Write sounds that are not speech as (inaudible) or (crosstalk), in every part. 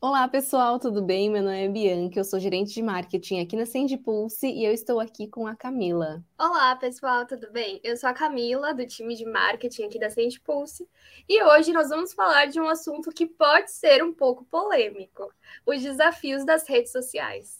Olá, pessoal, tudo bem? Meu nome é Bianca, eu sou gerente de marketing aqui na Sendipulse e eu estou aqui com a Camila. Olá, pessoal, tudo bem? Eu sou a Camila, do time de marketing aqui da Sendipulse, e hoje nós vamos falar de um assunto que pode ser um pouco polêmico: os desafios das redes sociais.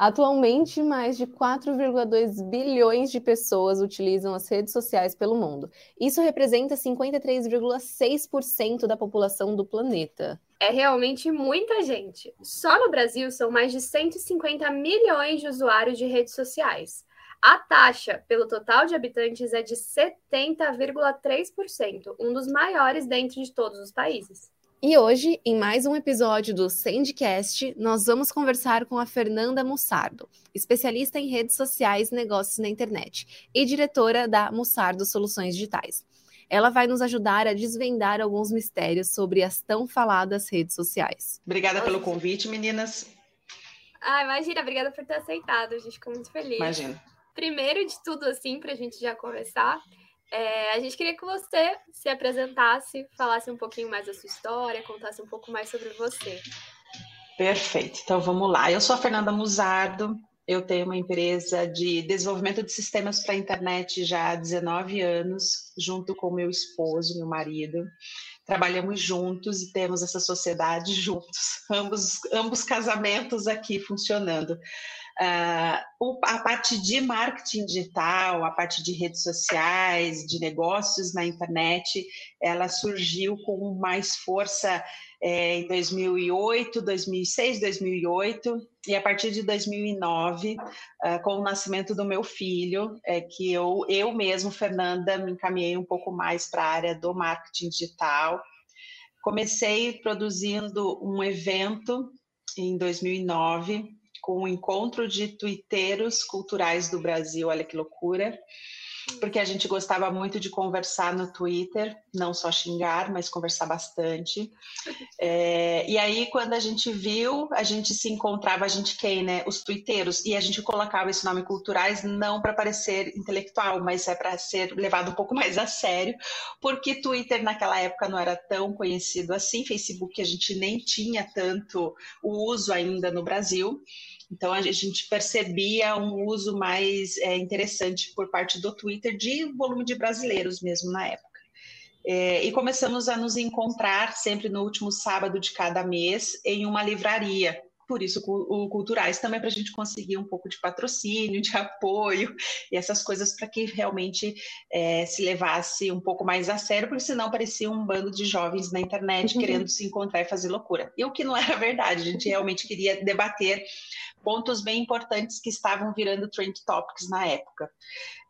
Atualmente, mais de 4,2 bilhões de pessoas utilizam as redes sociais pelo mundo. Isso representa 53,6% da população do planeta. É realmente muita gente. Só no Brasil são mais de 150 milhões de usuários de redes sociais. A taxa pelo total de habitantes é de 70,3%, um dos maiores dentro de todos os países. E hoje, em mais um episódio do Sandcast, nós vamos conversar com a Fernanda Mussardo, especialista em redes sociais e negócios na internet e diretora da Mussardo Soluções Digitais. Ela vai nos ajudar a desvendar alguns mistérios sobre as tão faladas redes sociais. Obrigada pelo convite, meninas. Ah, imagina, obrigada por ter aceitado, a gente ficou muito feliz. Imagina. Primeiro de tudo, assim, para a gente já começar, é, a gente queria que você se apresentasse, falasse um pouquinho mais da sua história, contasse um pouco mais sobre você. Perfeito. Então vamos lá. Eu sou a Fernanda Musardo. Eu tenho uma empresa de desenvolvimento de sistemas para a internet já há 19 anos, junto com meu esposo, meu marido. Trabalhamos juntos e temos essa sociedade (laughs) juntos, ambos, ambos casamentos aqui funcionando. Uh, a parte de marketing digital, a parte de redes sociais, de negócios na internet, ela surgiu com mais força é, em 2008, 2006, 2008 e a partir de 2009, uh, com o nascimento do meu filho, é que eu, eu mesmo, Fernanda, me encaminhei um pouco mais para a área do marketing digital. Comecei produzindo um evento em 2009 com o encontro de tuiteiros culturais do Brasil, olha que loucura, porque a gente gostava muito de conversar no Twitter, não só xingar, mas conversar bastante. É, e aí, quando a gente viu, a gente se encontrava, a gente quem, né? Os twitteiros, e a gente colocava esse nome culturais não para parecer intelectual, mas é para ser levado um pouco mais a sério, porque Twitter naquela época não era tão conhecido assim, Facebook a gente nem tinha tanto o uso ainda no Brasil. Então a gente percebia um uso mais é, interessante por parte do Twitter de volume de brasileiros mesmo na época. É, e começamos a nos encontrar sempre no último sábado de cada mês em uma livraria por isso o Culturais também para a gente conseguir um pouco de patrocínio, de (laughs) apoio e essas coisas para que realmente é, se levasse um pouco mais a sério, porque senão parecia um bando de jovens na internet uhum. querendo se encontrar e fazer loucura. E o que não era verdade, a gente realmente queria debater pontos bem importantes que estavam virando trend topics na época.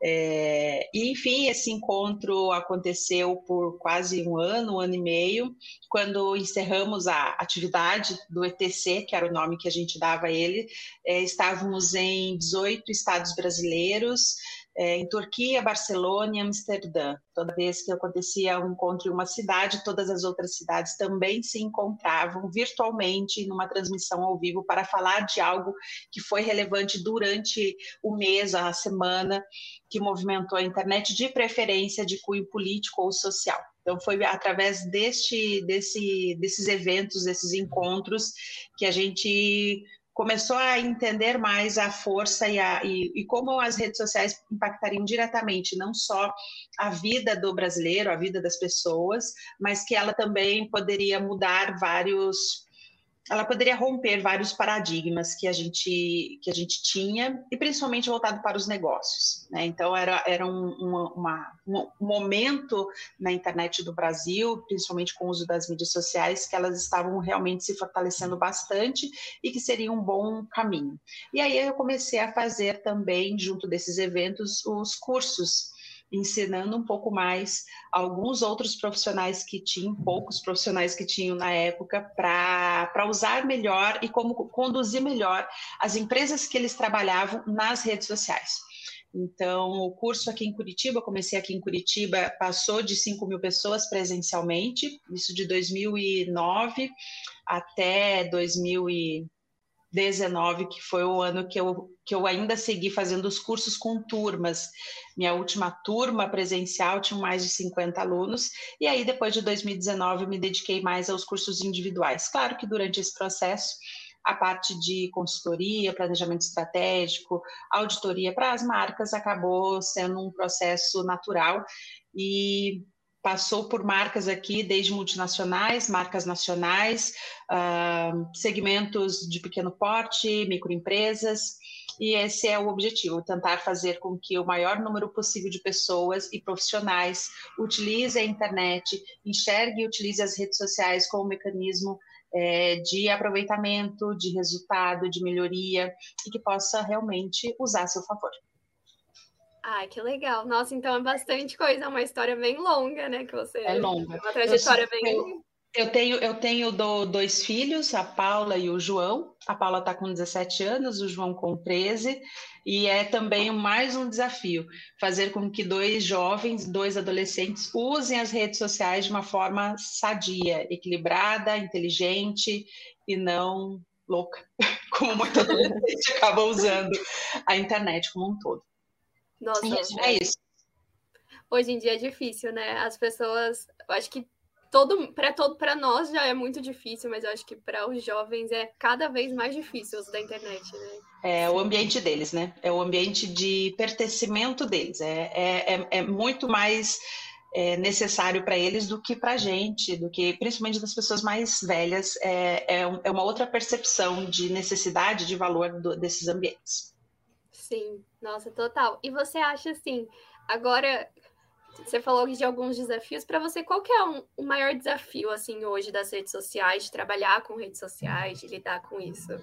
É, e, enfim, esse encontro aconteceu por quase um ano, um ano e meio, quando encerramos a atividade do ETC, que era o nome que a gente dava a ele, é, estávamos em 18 estados brasileiros, é, em Turquia, Barcelona e Amsterdã. Toda vez que acontecia um encontro em uma cidade, todas as outras cidades também se encontravam virtualmente numa transmissão ao vivo para falar de algo que foi relevante durante o mês, a semana, que movimentou a internet, de preferência de cunho político ou social. Então, foi através deste, desse, desses eventos, desses encontros, que a gente começou a entender mais a força e, a, e, e, como as redes sociais impactariam diretamente não só a vida do brasileiro, a vida das pessoas, mas que ela também poderia mudar vários ela poderia romper vários paradigmas que a gente, que a gente tinha, e principalmente voltado para os negócios. Né? Então, era, era um, uma, um momento na internet do Brasil, principalmente com o uso das mídias sociais, que elas estavam realmente se fortalecendo bastante e que seria um bom caminho. E aí eu comecei a fazer também, junto desses eventos, os cursos ensinando um pouco mais alguns outros profissionais que tinham, poucos profissionais que tinham na época, para usar melhor e como conduzir melhor as empresas que eles trabalhavam nas redes sociais. Então, o curso aqui em Curitiba, comecei aqui em Curitiba, passou de 5 mil pessoas presencialmente, isso de 2009 até 2000 e 19, que foi o ano que eu, que eu ainda segui fazendo os cursos com turmas. Minha última turma presencial tinha mais de 50 alunos, e aí depois de 2019 eu me dediquei mais aos cursos individuais. Claro que durante esse processo a parte de consultoria, planejamento estratégico, auditoria para as marcas acabou sendo um processo natural e passou por marcas aqui, desde multinacionais, marcas nacionais, uh, segmentos de pequeno porte, microempresas, e esse é o objetivo, tentar fazer com que o maior número possível de pessoas e profissionais utilize a internet, enxergue e utilize as redes sociais como mecanismo é, de aproveitamento, de resultado, de melhoria, e que possa realmente usar a seu favor. Ai, que legal. Nossa, então é bastante coisa, é uma história bem longa, né? Que você. É longa. Uma trajetória eu, bem. Eu, eu tenho, eu tenho do, dois filhos, a Paula e o João. A Paula está com 17 anos, o João com 13, e é também mais um desafio fazer com que dois jovens, dois adolescentes, usem as redes sociais de uma forma sadia, equilibrada, inteligente e não louca, (laughs) como muita gente acaba usando a internet como um todo. Nossa, é isso. Hoje em dia é difícil, né? As pessoas, eu acho que todo para todo para nós já é muito difícil, mas eu acho que para os jovens é cada vez mais difícil o uso da internet, né? É o ambiente deles, né? É o ambiente de pertencimento deles. É, é, é, é muito mais é, necessário para eles do que para a gente, do que principalmente das pessoas mais velhas. É, é, é uma outra percepção de necessidade, de valor do, desses ambientes. Sim, nossa, total. E você acha assim, agora você falou de alguns desafios. Para você, qual que é um, o maior desafio assim hoje das redes sociais, de trabalhar com redes sociais, de lidar com isso?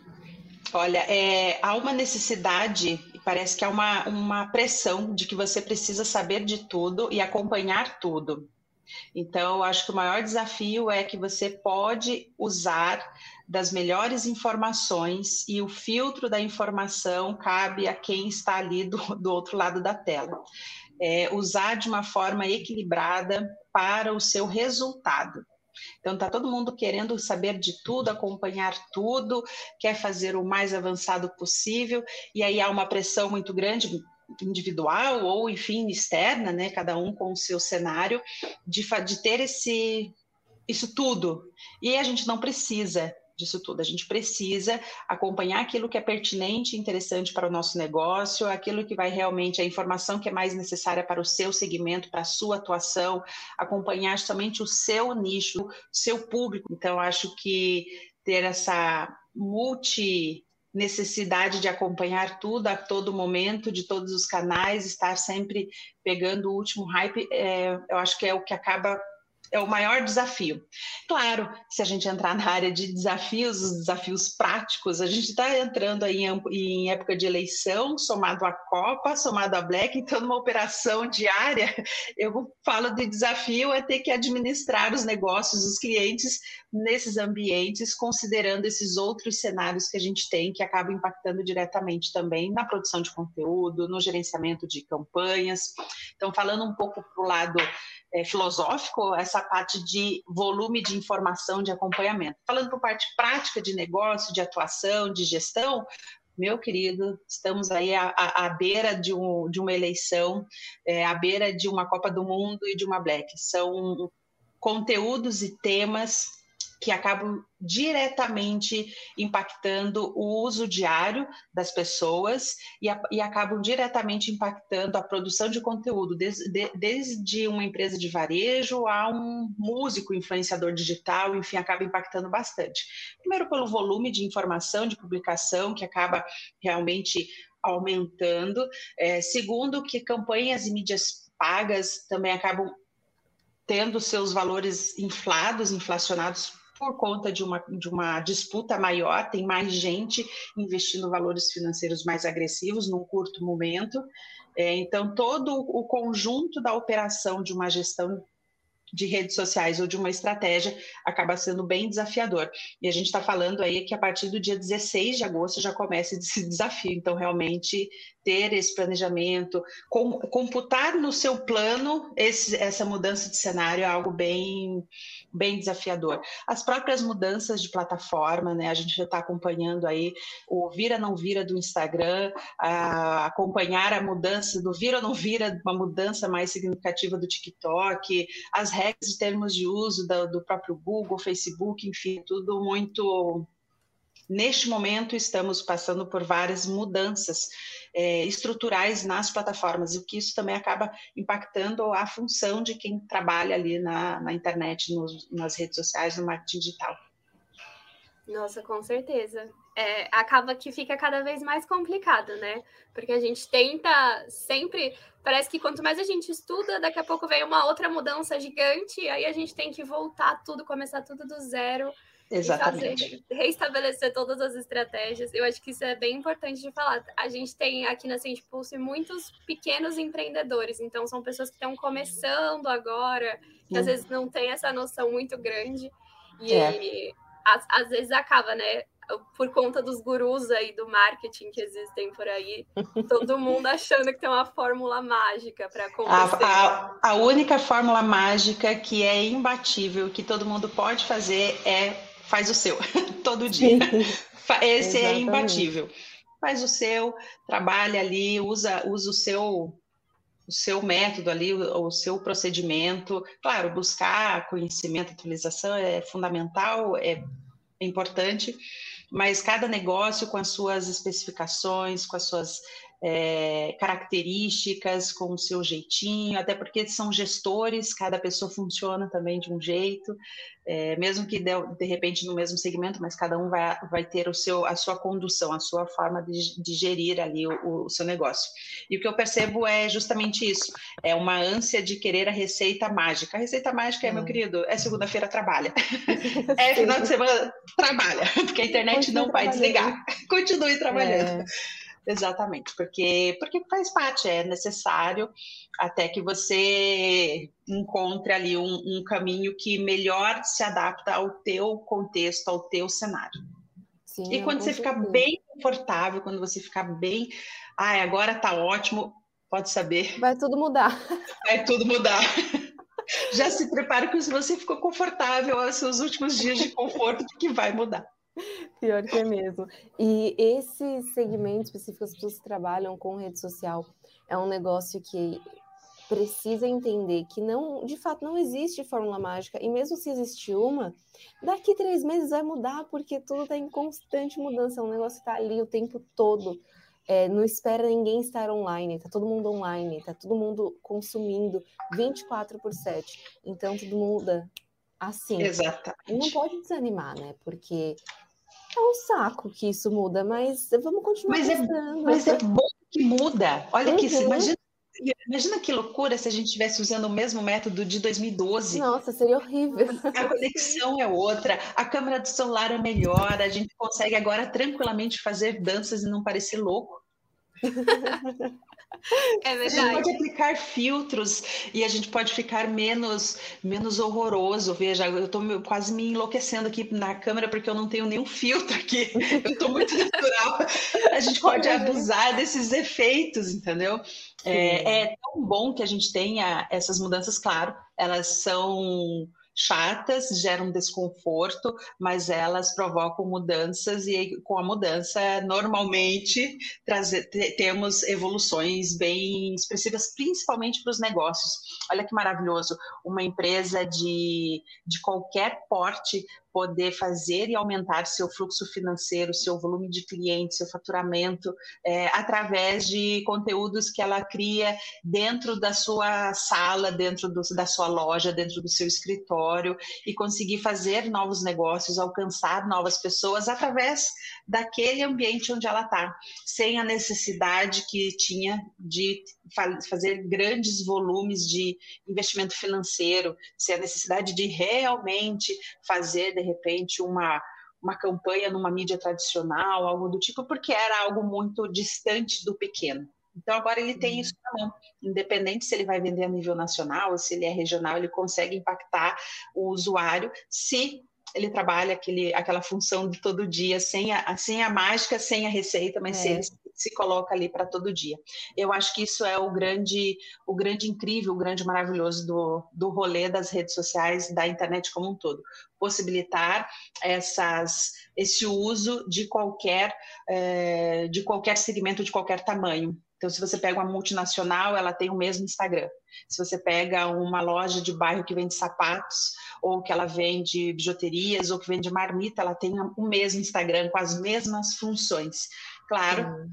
Olha, é, há uma necessidade, parece que há uma, uma pressão de que você precisa saber de tudo e acompanhar tudo. Então, eu acho que o maior desafio é que você pode usar das melhores informações e o filtro da informação cabe a quem está ali do, do outro lado da tela. É, usar de uma forma equilibrada para o seu resultado. Então, está todo mundo querendo saber de tudo, acompanhar tudo, quer fazer o mais avançado possível, e aí há uma pressão muito grande individual ou, enfim, externa, né, cada um com o seu cenário, de, de ter esse, isso tudo. E a gente não precisa disso tudo. A gente precisa acompanhar aquilo que é pertinente e interessante para o nosso negócio, aquilo que vai realmente, a informação que é mais necessária para o seu segmento, para a sua atuação, acompanhar somente o seu nicho, o seu público. Então, acho que ter essa multi necessidade de acompanhar tudo a todo momento, de todos os canais, estar sempre pegando o último hype, é, eu acho que é o que acaba é o maior desafio. Claro, se a gente entrar na área de desafios, os desafios práticos, a gente está entrando aí em, em, época de eleição, somado à Copa, somado à Black, então numa operação diária, eu falo de desafio é ter que administrar os negócios, os clientes nesses ambientes, considerando esses outros cenários que a gente tem, que acabam impactando diretamente também na produção de conteúdo, no gerenciamento de campanhas. Então, falando um pouco para o lado é, filosófico, essa parte de volume de informação, de acompanhamento. Falando por parte prática de negócio, de atuação, de gestão, meu querido, estamos aí à, à, beira de, um, de, uma eleição, é, à beira de uma Copa do Mundo e de uma Black. São conteúdos e temas que acabam diretamente impactando o uso diário das pessoas e, a, e acabam diretamente impactando a produção de conteúdo, desde, de, desde uma empresa de varejo a um músico, influenciador digital, enfim, acaba impactando bastante. Primeiro, pelo volume de informação, de publicação, que acaba realmente aumentando. É, segundo, que campanhas e mídias pagas também acabam tendo seus valores inflados, inflacionados por conta de uma, de uma disputa maior, tem mais gente investindo valores financeiros mais agressivos num curto momento. É, então, todo o conjunto da operação de uma gestão de redes sociais ou de uma estratégia acaba sendo bem desafiador. E a gente está falando aí que a partir do dia 16 de agosto já começa esse (laughs) desafio. Então, realmente, ter esse planejamento, com, computar no seu plano esse, essa mudança de cenário é algo bem, bem desafiador. As próprias mudanças de plataforma, né? A gente já está acompanhando aí o vira não vira do Instagram, a, acompanhar a mudança do vira ou não vira, uma mudança mais significativa do TikTok, as regras de termos de uso do, do próprio Google, Facebook, enfim, tudo muito Neste momento, estamos passando por várias mudanças é, estruturais nas plataformas, e que isso também acaba impactando a função de quem trabalha ali na, na internet, nas redes sociais, no marketing digital. Nossa, com certeza. É, acaba que fica cada vez mais complicado, né? Porque a gente tenta sempre. Parece que quanto mais a gente estuda, daqui a pouco vem uma outra mudança gigante, aí a gente tem que voltar tudo, começar tudo do zero. Exatamente. Fazer, reestabelecer todas as estratégias. Eu acho que isso é bem importante de falar. A gente tem aqui na Sente Pulse muitos pequenos empreendedores, então são pessoas que estão começando agora, que às vezes não tem essa noção muito grande. E é. às, às vezes acaba, né? por conta dos gurus aí do marketing que existem por aí, (laughs) todo mundo achando que tem uma fórmula mágica para acontecer. A, a, a, única fórmula mágica que é imbatível, que todo mundo pode fazer é faz o seu, (laughs) todo dia. Esse é imbatível. Faz o seu, trabalha ali, usa, usa o seu o seu método ali, o, o seu procedimento. Claro, buscar conhecimento, atualização é fundamental, é importante, mas cada negócio com as suas especificações, com as suas é, características, com o seu jeitinho, até porque são gestores, cada pessoa funciona também de um jeito, é, mesmo que de, de, repente no mesmo segmento, mas cada um vai, vai ter o seu, a sua condução, a sua forma de, de gerir ali o, o, seu negócio. E o que eu percebo é justamente isso, é uma ânsia de querer a receita mágica. A receita mágica é, meu hum. querido, é segunda-feira, trabalha. (laughs) é final de semana, trabalha, porque a internet Continue não vai desligar. Continue trabalhando. É. Exatamente, porque, porque faz parte, é necessário até que você encontre ali um, um caminho que melhor se adapta ao teu contexto, ao teu cenário. Sim, e quando você ficar bem confortável, quando você ficar bem, ai, agora tá ótimo, pode saber. Vai tudo mudar. Vai tudo mudar. (laughs) Já se prepare que se você ficou confortável aos seus últimos dias de conforto, que vai mudar. (laughs) Pior que é mesmo. E esse segmento específico, as pessoas que trabalham com rede social, é um negócio que precisa entender que não, de fato, não existe fórmula mágica. E mesmo se existe uma, daqui três meses vai mudar, porque tudo está em constante mudança. O negócio está ali o tempo todo. É, não espera ninguém estar online, tá todo mundo online, tá todo mundo consumindo 24 por 7. Então tudo muda assim. Exatamente. E não pode desanimar, né? Porque é um saco que isso muda, mas vamos continuar mas É, mas é bom que muda. Olha uhum. que imagina, imagina que loucura se a gente estivesse usando o mesmo método de 2012. Nossa, seria horrível. A conexão é outra, a câmera do celular é melhor, a gente consegue agora tranquilamente fazer danças e não parecer louco. (laughs) (laughs) É verdade. A gente pode aplicar filtros e a gente pode ficar menos, menos horroroso. Veja, eu estou quase me enlouquecendo aqui na câmera porque eu não tenho nenhum filtro aqui. (laughs) Eu estou muito natural. A gente pode abusar desses efeitos, entendeu? É, é tão bom que a gente tenha essas mudanças, claro, elas são chatas, geram desconforto, mas elas provocam mudanças e com a mudança normalmente trazer, temos evoluções bem expressivas, principalmente para os negócios. Olha que maravilhoso, uma empresa de, de qualquer porte poder fazer e aumentar seu fluxo financeiro, seu volume de clientes, seu faturamento, é, através de conteúdos que ela cria dentro da sua sala, dentro do, da sua loja, dentro do seu escritório e conseguir fazer novos negócios, alcançar novas pessoas através daquele ambiente onde ela está, sem a necessidade que tinha de fazer grandes volumes de investimento financeiro, sem a necessidade de realmente fazer, de repente, uma, uma campanha numa mídia tradicional, algo do tipo, porque era algo muito distante do pequeno. Então agora ele tem isso na mão, independente se ele vai vender a nível nacional ou se ele é regional, ele consegue impactar o usuário se ele trabalha aquele, aquela função de todo dia, sem a, sem a mágica, sem a receita, mas é. se ele se coloca ali para todo dia. Eu acho que isso é o grande, o grande incrível, o grande maravilhoso do, do rolê das redes sociais, da internet como um todo. Possibilitar essas, esse uso de qualquer, é, de qualquer segmento, de qualquer tamanho. Então, se você pega uma multinacional, ela tem o mesmo Instagram. Se você pega uma loja de bairro que vende sapatos, ou que ela vende bijuterias, ou que vende marmita, ela tem o mesmo Instagram com as mesmas funções. Claro,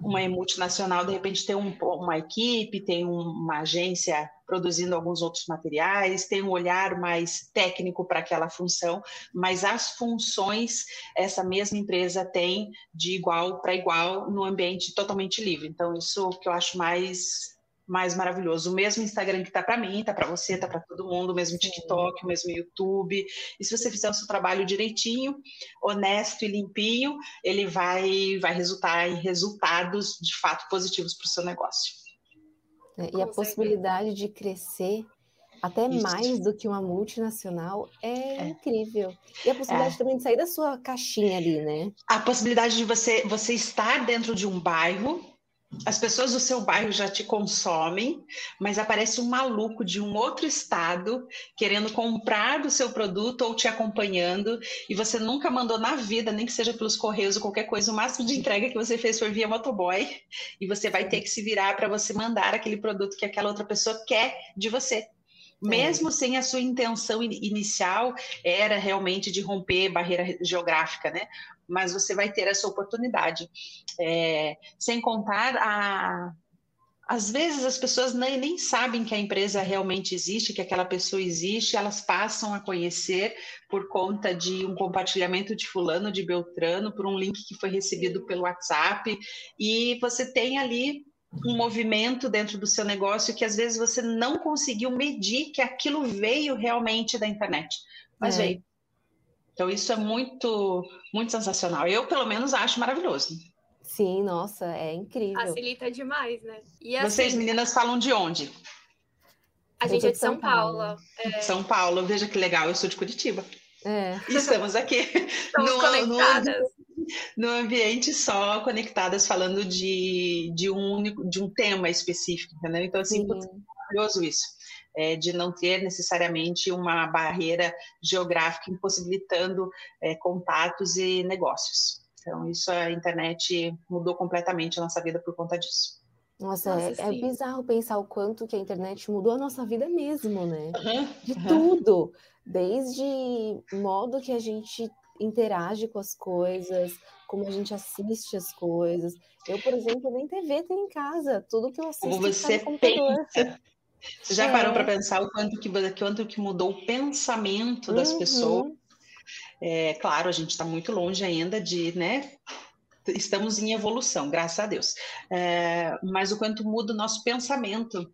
uma multinacional, de repente, tem um, uma equipe, tem uma agência produzindo alguns outros materiais, tem um olhar mais técnico para aquela função, mas as funções essa mesma empresa tem de igual para igual no ambiente totalmente livre. Então, isso que eu acho mais mais maravilhoso. O mesmo Instagram que está para mim, está para você, está para todo mundo, o mesmo TikTok, o mesmo YouTube. E se você fizer o seu trabalho direitinho, honesto e limpinho, ele vai, vai resultar em resultados de fato positivos para o seu negócio. É, e a possibilidade de crescer até Isso. mais do que uma multinacional é, é, incrível. E a possibilidade é. também de sair da sua caixinha ali, né? A possibilidade de você, você estar dentro de um bairro as pessoas do seu bairro já te consomem, mas aparece um maluco de um outro estado querendo comprar do seu produto ou te acompanhando e você nunca mandou na vida, nem que seja pelos correios ou qualquer coisa, o máximo de entrega que você fez foi via motoboy e você vai ter que se virar para você mandar aquele produto que aquela outra pessoa quer de você. Mesmo sem a sua intenção inicial era realmente de romper barreira geográfica, né? mas você vai ter essa oportunidade. É, sem contar a. Às vezes as pessoas nem, nem sabem que a empresa realmente existe, que aquela pessoa existe, elas passam a conhecer por conta de um compartilhamento de fulano, de Beltrano, por um link que foi recebido pelo WhatsApp, e você tem ali um movimento dentro do seu negócio que às vezes você não conseguiu medir que aquilo veio realmente da internet, mas é. veio. Então isso é muito, muito sensacional. Eu, pelo menos, acho maravilhoso. Sim, nossa, é incrível. Facilita demais, né? Assim, Vocês, meninas, falam de onde? A gente é de São, Paulo. Paulo. É. São Paulo, veja que legal, eu sou de Curitiba. É. Estamos aqui. (laughs) Estamos no, conectadas. No, no, ambiente só, conectadas, falando de, de, um, de um tema específico, entendeu? Então, assim, é maravilhoso isso é, de não ter necessariamente uma barreira geográfica impossibilitando é, contatos e negócios. Então, isso a internet mudou completamente a nossa vida por conta disso. Nossa, nossa é, é, bizarro pensar o quanto que a internet mudou a nossa vida mesmo, né? Uhum, de uhum. tudo, desde modo que a gente interage com as coisas, como a gente assiste as coisas. Eu, por exemplo, nem TV tenho em casa, tudo que eu assisto como você pensa, você já é. parou para pensar o quanto que, quanto que mudou o pensamento das uhum. pessoas? É, claro, a gente está muito longe ainda de, né? Estamos em evolução, graças a Deus. É, mas o quanto muda o nosso pensamento.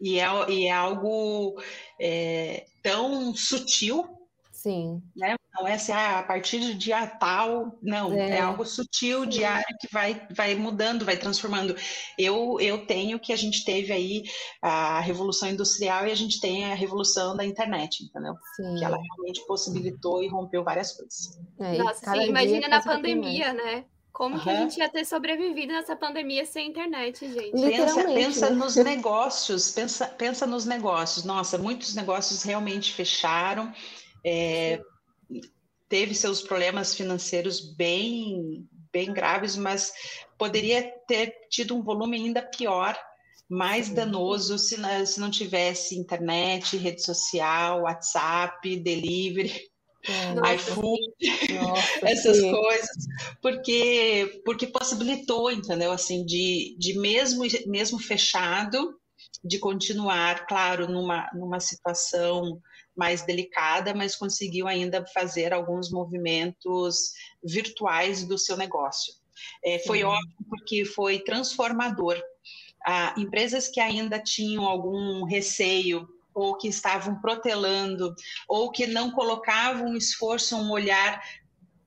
E é, e é algo é, tão sutil. Sim. Né? Não é assim, ah, a partir de dia tal, não, é, é algo sutil, Sim. diário, que vai, vai mudando, vai transformando. Eu, eu tenho que a gente teve aí a Revolução Industrial e a gente tem a Revolução da Internet, entendeu? Sim. Que ela realmente possibilitou e rompeu várias coisas. É, Nossa, sim, imagina na pandemia, né? Como uhum. que a gente ia ter sobrevivido nessa pandemia sem internet, gente? Pensa, pensa né? nos negócios, pensa, pensa nos negócios. Nossa, muitos negócios realmente fecharam. É, teve seus problemas financeiros bem, bem graves, mas poderia ter tido um volume ainda pior, mais danoso, se não, se não tivesse internet, rede social, WhatsApp, delivery. É, iFood, essas sim. coisas, porque porque possibilitou, entendeu? Assim, de, de mesmo mesmo fechado, de continuar, claro, numa, numa situação mais delicada, mas conseguiu ainda fazer alguns movimentos virtuais do seu negócio. É, foi ótimo porque foi transformador. Ah, empresas que ainda tinham algum receio ou que estavam protelando ou que não colocavam um esforço, um olhar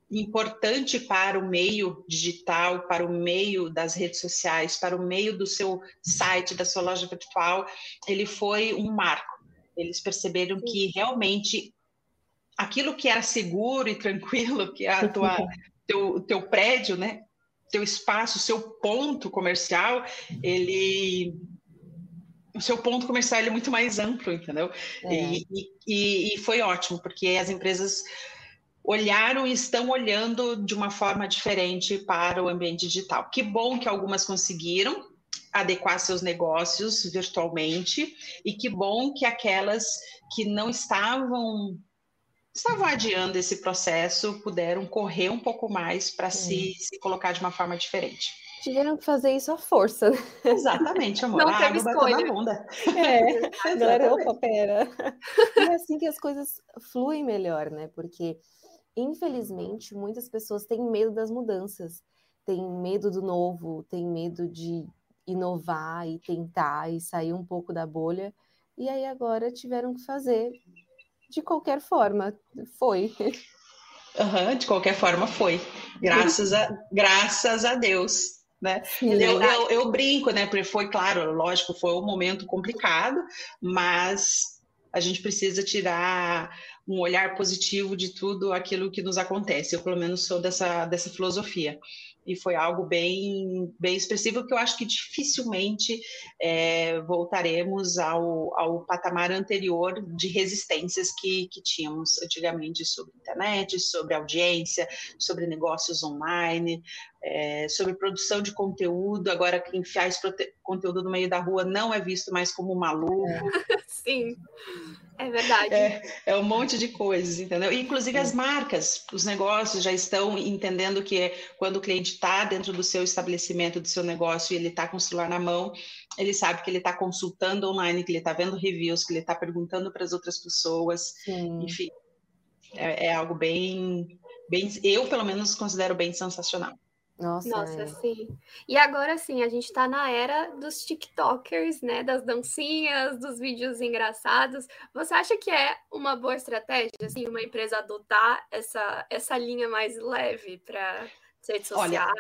importante para o meio digital, para o meio das redes sociais, para o meio do seu site, da sua loja virtual, ele foi um marco. Eles perceberam que realmente aquilo que era seguro e tranquilo, que é a tua, teu, teu prédio, né? teu espaço, seu ponto comercial, ele o seu ponto comercial é muito mais amplo, entendeu? É. E, e, e, foi ótimo, porque as empresas olharam e estão olhando de uma forma diferente para o ambiente digital. Que bom que algumas conseguiram adequar seus negócios virtualmente e que bom que aquelas que não estavam estavam adiando esse processo puderam correr um pouco mais para se, se colocar de uma forma diferente. Tiveram que fazer isso à força. Exatamente, amor. Não teve escolha. Na bunda. É, (laughs) agora, opa, pera. E é assim que as coisas fluem melhor, né? Porque, infelizmente, muitas pessoas têm medo das mudanças, têm medo do novo, têm medo de inovar e tentar e sair um pouco da bolha. E aí agora tiveram que fazer de qualquer forma. Foi. Uhum, de qualquer forma foi. Graças a, graças a Deus. Né? Eu, eu, eu, brinco, né? Porque foi, claro, lógico, foi um momento complicado, mas a gente precisa tirar um olhar positivo de tudo aquilo que nos acontece. Eu, pelo menos, sou dessa, dessa filosofia e foi algo bem, bem expressivo que eu acho que dificilmente é, voltaremos ao, ao patamar anterior de resistências que, que tínhamos antigamente sobre internet, sobre audiência, sobre negócios online, é, sobre produção de conteúdo. Agora, quem faz conteúdo no meio da rua não é visto mais como maluco. É. (laughs) Sim. É verdade. É, é, um monte de coisas, entendeu? Inclusive as marcas, os negócios já estão entendendo que é quando o cliente está dentro do seu estabelecimento, do seu negócio, e ele está com o celular na mão, ele sabe que ele está consultando online, que ele está vendo reviews, que ele está perguntando para as outras pessoas. Sim. Enfim, é, é algo bem, bem, eu pelo menos considero bem sensacional. Nossa, Nossa é. sim. E agora sim, a gente está na era dos TikTokers, né? Das dancinhas, dos vídeos engraçados. Você acha que é uma boa estratégia, assim, uma empresa adotar essa, essa linha mais leve para redes sociais? Olha,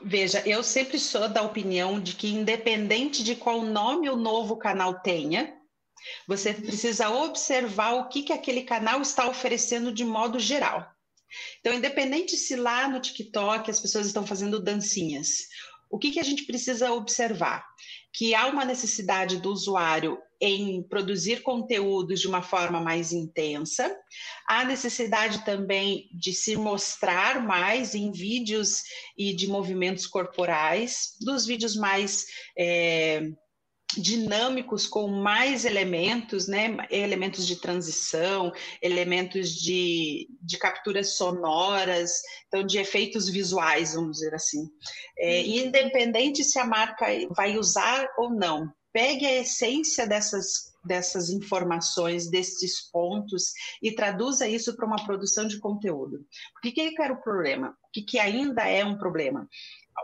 veja, eu sempre sou da opinião de que, independente de qual nome o novo canal tenha, você precisa observar o que, que aquele canal está oferecendo de modo geral. Então, independente se lá no TikTok as pessoas estão fazendo dancinhas, o que, que a gente precisa observar? Que há uma necessidade do usuário em produzir conteúdos de uma forma mais intensa, há necessidade também de se mostrar mais em vídeos e de movimentos corporais, dos vídeos mais. É, dinâmicos com mais elementos, né? elementos de transição, elementos de, de capturas sonoras, então de efeitos visuais, vamos dizer assim. É, uhum. independente se a marca vai usar ou não, pegue a essência dessas dessas informações, desses pontos e traduza isso para uma produção de conteúdo. O que, que era o problema? O que, que ainda é um problema?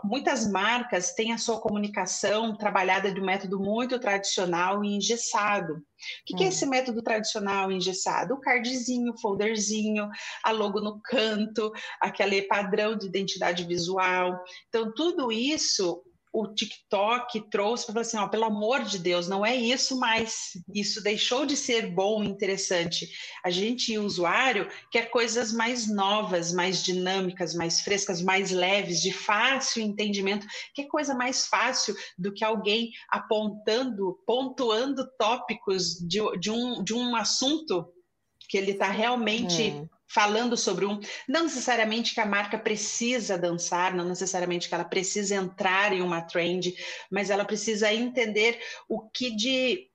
muitas marcas têm a sua comunicação trabalhada de um método muito tradicional e engessado. O que, hum. que é hum. esse método tradicional e engessado? O cardzinho, o folderzinho, a logo no canto, aquele padrão de identidade visual. Então, tudo isso o TikTok trouxe para falar assim, ó, pelo amor de Deus, não é isso mais. Isso deixou de ser bom, interessante. A gente, usuário, quer coisas mais novas, mais dinâmicas, mais frescas, mais leves, de fácil entendimento. Que coisa mais fácil do que alguém apontando, pontuando tópicos de, de, um, de um assunto que ele está realmente é falando sobre um. Não necessariamente que a marca precisa dançar, não necessariamente que ela precisa entrar em uma trend, mas ela precisa entender o que de.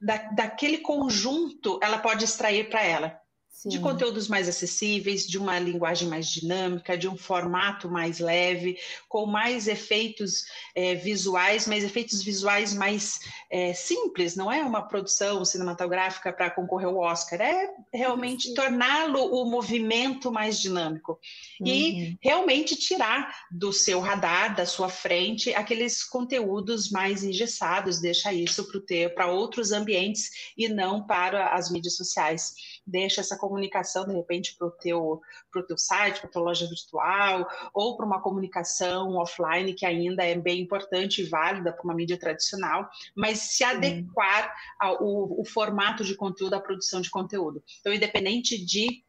Da, daquele conjunto ela pode extrair para ela. Sim. de conteúdos mais acessíveis, de uma linguagem mais dinâmica, de um formato mais leve, com mais efeitos é, visuais, mas efeitos visuais mais é, simples, não é uma produção cinematográfica para concorrer ao Oscar, é realmente torná-lo o movimento mais dinâmico uhum. e realmente tirar do seu radar, da sua frente, aqueles conteúdos mais engessados, deixa isso para outros ambientes e não para as mídias sociais deixa essa comunicação, de repente, para o teu, pro teu site, para a tua loja virtual, ou para uma comunicação offline, que ainda é bem importante e válida para uma mídia tradicional, mas se adequar ao formato de conteúdo, à produção de conteúdo. Então, independente de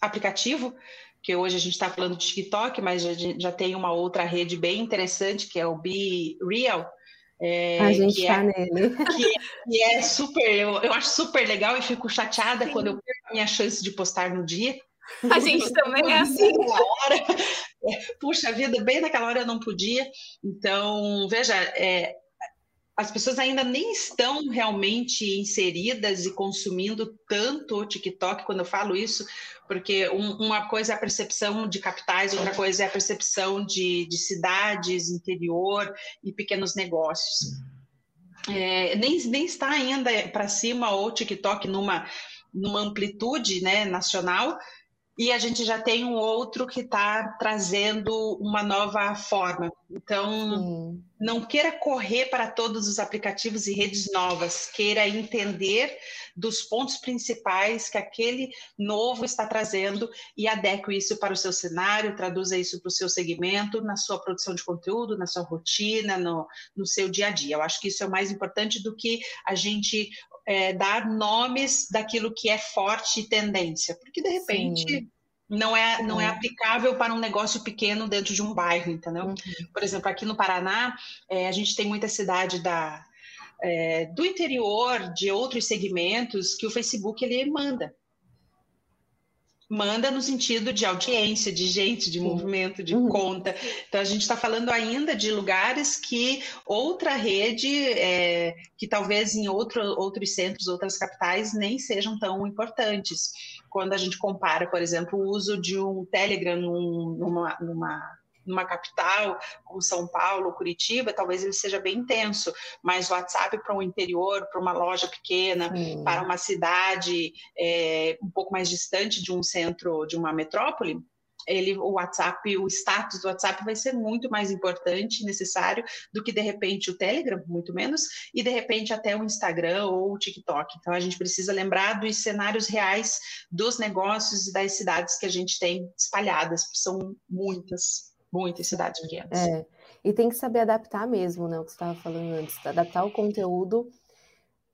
aplicativo, que hoje a gente está falando de TikTok, mas já, já, tem uma outra rede bem interessante, que é o Be Real. É, a gente está é, nele. (laughs) Que, é, que é super, eu, eu acho super legal e fico chateada Sim. quando eu perco minha chance de postar no dia. A gente também é assim. Hora, puxa vida, bem naquela hora eu não podia. Então, veja, é, as pessoas ainda nem estão realmente inseridas e consumindo tanto o TikTok quando eu falo isso, porque um, uma coisa é a percepção de capitais, outra coisa é a percepção de, de cidades, interior e pequenos negócios. É, nem, nem está ainda para cima o TikTok numa, numa amplitude né, nacional, e a gente já tem um outro que está trazendo uma nova forma. Então, Sim. não queira correr para todos os aplicativos e redes novas, queira entender dos pontos principais que aquele novo está trazendo e adeque isso para o seu cenário, traduza isso para o seu segmento, na sua produção de conteúdo, na sua rotina, no, no seu dia a dia. Eu acho que isso é mais importante do que a gente é, dar nomes daquilo que é forte e tendência, porque de repente Sim. não é, não é aplicável para um negócio pequeno dentro de um bairro, entendeu? Uhum. Por exemplo, aqui no Paraná, é, a gente tem muita cidade da, é, do interior, de outros segmentos, que o Facebook ele manda manda no sentido de audiência, de gente, de movimento, de uhum. conta. Então a gente está falando ainda de lugares que outra rede, é, que talvez em outro, outros centros, outras capitais, nem sejam tão importantes. Quando a gente compara, por exemplo, o uso de um Telegram num, numa, numa numa capital como São Paulo, Curitiba, talvez ele seja bem intenso, mas o WhatsApp para um interior, para uma loja pequena, hum. para uma cidade é, um pouco mais distante de um centro, de uma metrópole, ele, o WhatsApp, o status do WhatsApp vai ser muito mais importante, necessário, do que de repente o Telegram, muito menos, e de repente até o Instagram ou o TikTok. Então a gente precisa lembrar dos cenários reais dos negócios e das cidades que a gente tem espalhadas, são muitas muitas cidades pequenas. É, e tem que saber adaptar mesmo, né? O que você estava falando antes, adaptar o conteúdo,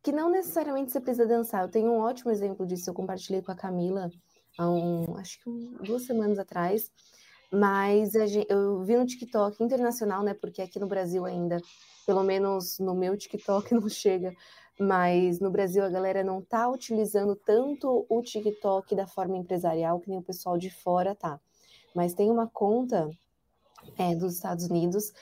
que não necessariamente você precisa dançar. Eu tenho um ótimo exemplo disso, eu compartilhei com a Camila há um, acho que um, duas semanas atrás, mas gente, eu vi no TikTok internacional, né? Porque aqui no Brasil ainda, pelo menos no meu TikTok (laughs) não chega, mas no Brasil a galera não tá utilizando tanto o TikTok da forma empresarial que nem o pessoal de fora tá. Mas tem uma conta é, dos Estados Unidos,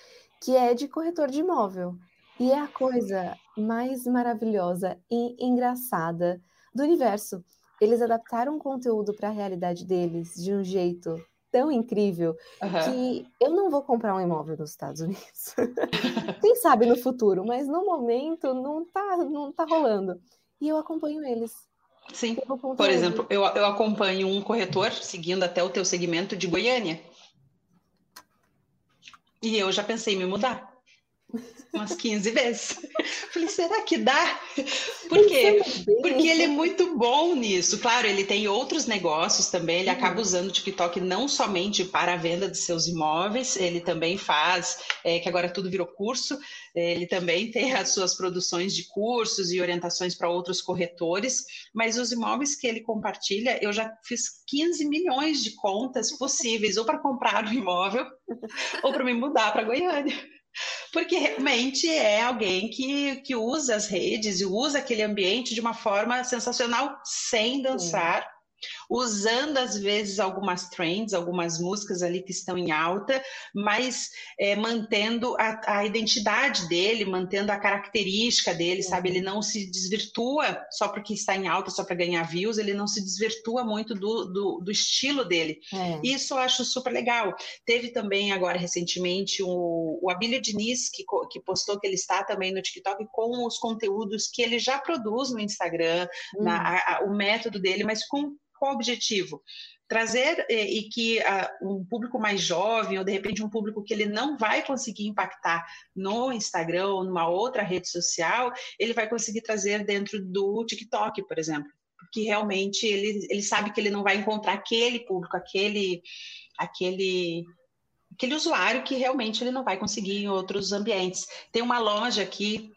que é de corretor de imóvel. E é a coisa mais maravilhosa e engraçada do universo. Eles adaptaram o conteúdo para a realidade deles de um jeito tão incrível uhum. que eu não vou comprar um imóvel nos Estados Unidos. (laughs) Quem sabe no futuro, mas no momento não tá, não tá rolando. E eu acompanho eles. Sim. Por exemplo, eu, eu acompanho um corretor, seguindo até o teu segmento de Goiânia. E eu já pensei em me mudar umas 15 vezes. (laughs) Falei, será que dá? Por quê? Porque ele é muito bom nisso. Claro, ele tem outros negócios também, ele uhum. acaba usando o TikTok não somente para a venda de seus imóveis, ele também faz, é, que agora tudo virou curso, ele também tem as suas produções de cursos e orientações para outros corretores, mas os imóveis que ele compartilha, eu já fiz 15 milhões de contas possíveis, ou para comprar um imóvel, (laughs) ou para me mudar para Goiânia. Porque realmente é alguém que, que usa as redes e usa aquele ambiente de uma forma sensacional, sem dançar, usando às vezes algumas trends, algumas músicas ali que estão em alta, mas é, mantendo a, a, identidade dele, mantendo a característica dele, sabe? Ele não se desvirtua só porque está em alta, só para ganhar views, ele não se desvirtua muito do, do, do estilo dele. É. Isso eu acho super legal. Teve também agora recentemente o, o Abílio Diniz, que, que postou que ele está também no TikTok com os conteúdos que ele já produz no Instagram, hum. na, a, a, o método dele, mas com qual o objetivo? Trazer e, e que uh, um público mais jovem, ou de repente um público que ele não vai conseguir impactar no Instagram ou numa outra rede social, ele vai conseguir trazer dentro do TikTok, por exemplo. Porque realmente ele, ele sabe que ele não vai encontrar aquele público, aquele, aquele aquele usuário que realmente ele não vai conseguir em outros ambientes. Tem uma loja aqui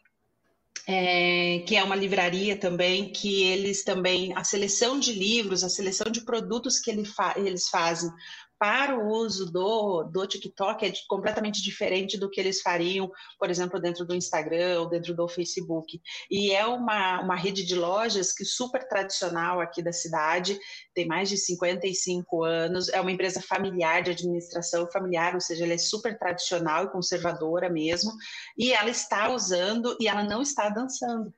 é, que é uma livraria também, que eles também, a seleção de livros, a seleção de produtos que ele fa eles fazem para o uso do, do TikTok é completamente diferente do que eles fariam, por exemplo, dentro do Instagram ou dentro do Facebook. E é uma, uma rede de lojas que super tradicional aqui da cidade, tem mais de 55 anos, é uma empresa familiar de administração familiar, ou seja, ela é super tradicional e conservadora mesmo, e ela está usando e ela não está dançando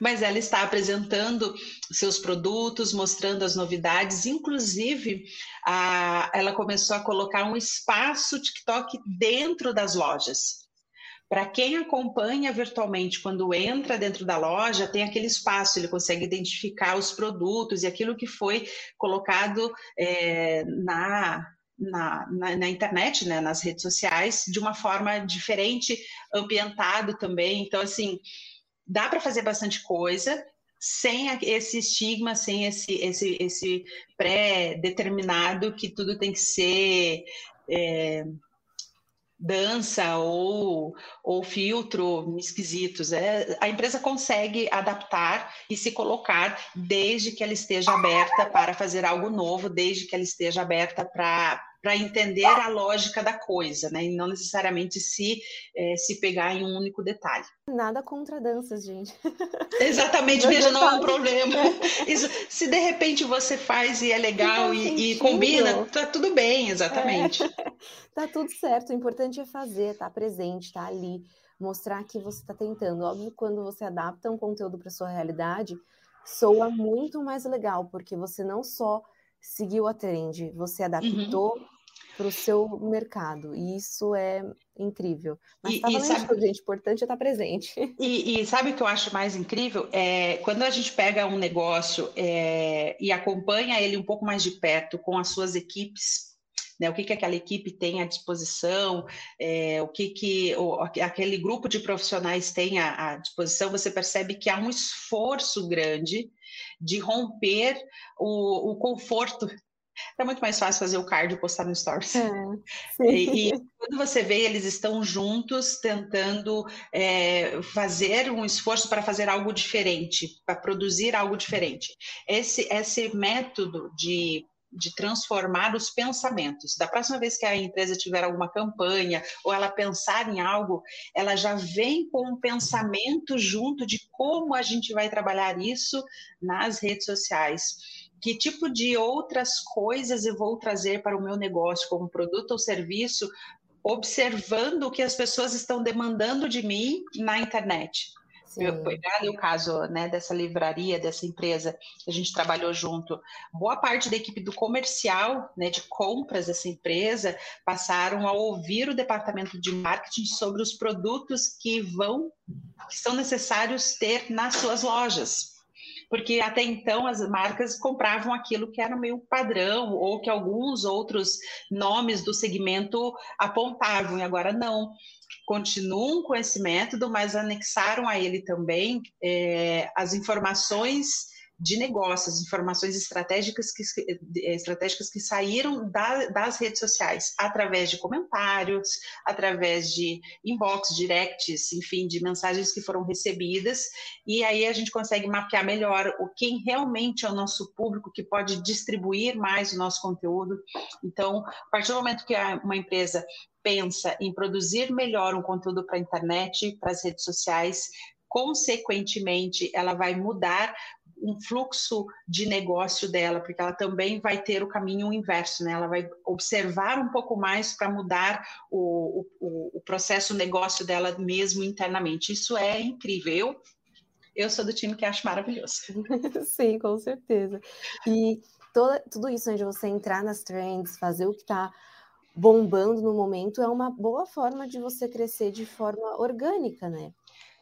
mas ela está apresentando seus produtos, mostrando as novidades, inclusive a, ela começou a colocar um espaço TikTok dentro das lojas. Para quem acompanha virtualmente, quando entra dentro da loja, tem aquele espaço, ele consegue identificar os produtos e aquilo que foi colocado é, na, na, na, na, internet, né, nas redes sociais, de uma forma diferente, ambientado também. Então, assim, dá para fazer bastante coisa sem esse estigma, sem esse, esse, esse pré-determinado que tudo tem que ser é, dança ou, ou filtro esquisitos. É, a empresa consegue adaptar e se colocar desde que ela esteja aberta para fazer algo novo, desde que ela esteja aberta para para entender a lógica da coisa, né? E não necessariamente se, é, se pegar em um único detalhe. Nada contra danças, gente. (laughs) Exatamente, veja, não é um problema. (laughs) Isso, se de repente você faz e é legal e, e, combina, tá tudo bem, exatamente. É. (laughs) Tá tudo certo, o importante é fazer, estar tá presente, estar tá ali, mostrar que você está tentando. Óbvio, quando você adapta um conteúdo para sua realidade, soa muito mais legal, porque você não só seguiu a trend, você uhum. adaptou uhum. Para o seu mercado. E isso é incrível. Mas e, tá e sabe, gente, importante é estar presente. (laughs) E, e, sabe o que eu acho mais incrível? É quando a gente pega um negócio é, e acompanha ele um pouco mais de perto com as suas equipes. Né, o que, que aquela equipe tem à disposição, é, o que, que o, aquele grupo de profissionais tem à, à disposição, você percebe que há um esforço grande de romper o, o conforto é muito mais fácil fazer o cardio e postar no Stories. É, (laughs) e, e, quando você vê, eles estão juntos tentando é, fazer um esforço para fazer algo diferente, para produzir algo diferente. Esse, esse método de de transformar os pensamentos. Da próxima vez que a empresa tiver alguma campanha ou ela pensar em algo, ela já vem com um pensamento junto de como a gente vai trabalhar isso nas redes sociais. Que tipo de outras coisas eu vou trazer para o meu negócio, como produto ou serviço, observando o que as pessoas estão demandando de mim na internet. Eu, pegar o caso né, dessa livraria, dessa empresa, a gente trabalhou junto. Boa parte da equipe do comercial, né, de compras dessa empresa, passaram a ouvir o departamento de marketing sobre os produtos que vão, que são necessários ter nas suas lojas porque até então as marcas compravam aquilo que era meio padrão ou que alguns outros nomes do segmento apontavam, e agora não. Continuam com esse método, mas anexaram a ele também é, as informações de negócios, informações estratégicas que, estratégicas que saíram da, das redes sociais, através de comentários, através de inbox, directs, enfim, de mensagens que foram recebidas, e aí a gente consegue mapear melhor o quem realmente é o nosso público que pode distribuir mais o nosso conteúdo. Então, a partir do momento que uma empresa pensa em produzir melhor um conteúdo para a internet, para as redes sociais, consequentemente, ela vai mudar um fluxo de negócio dela, porque ela também vai ter o caminho inverso, né? Ela vai observar um pouco mais para mudar o, o, o processo negócio dela mesmo internamente. Isso é incrível. Eu, sou do time que acho maravilhoso. (laughs) Sim, com certeza. E toda, tudo isso, onde você entrar nas trends, fazer o que está bombando no momento é uma boa forma de você crescer de forma orgânica, né?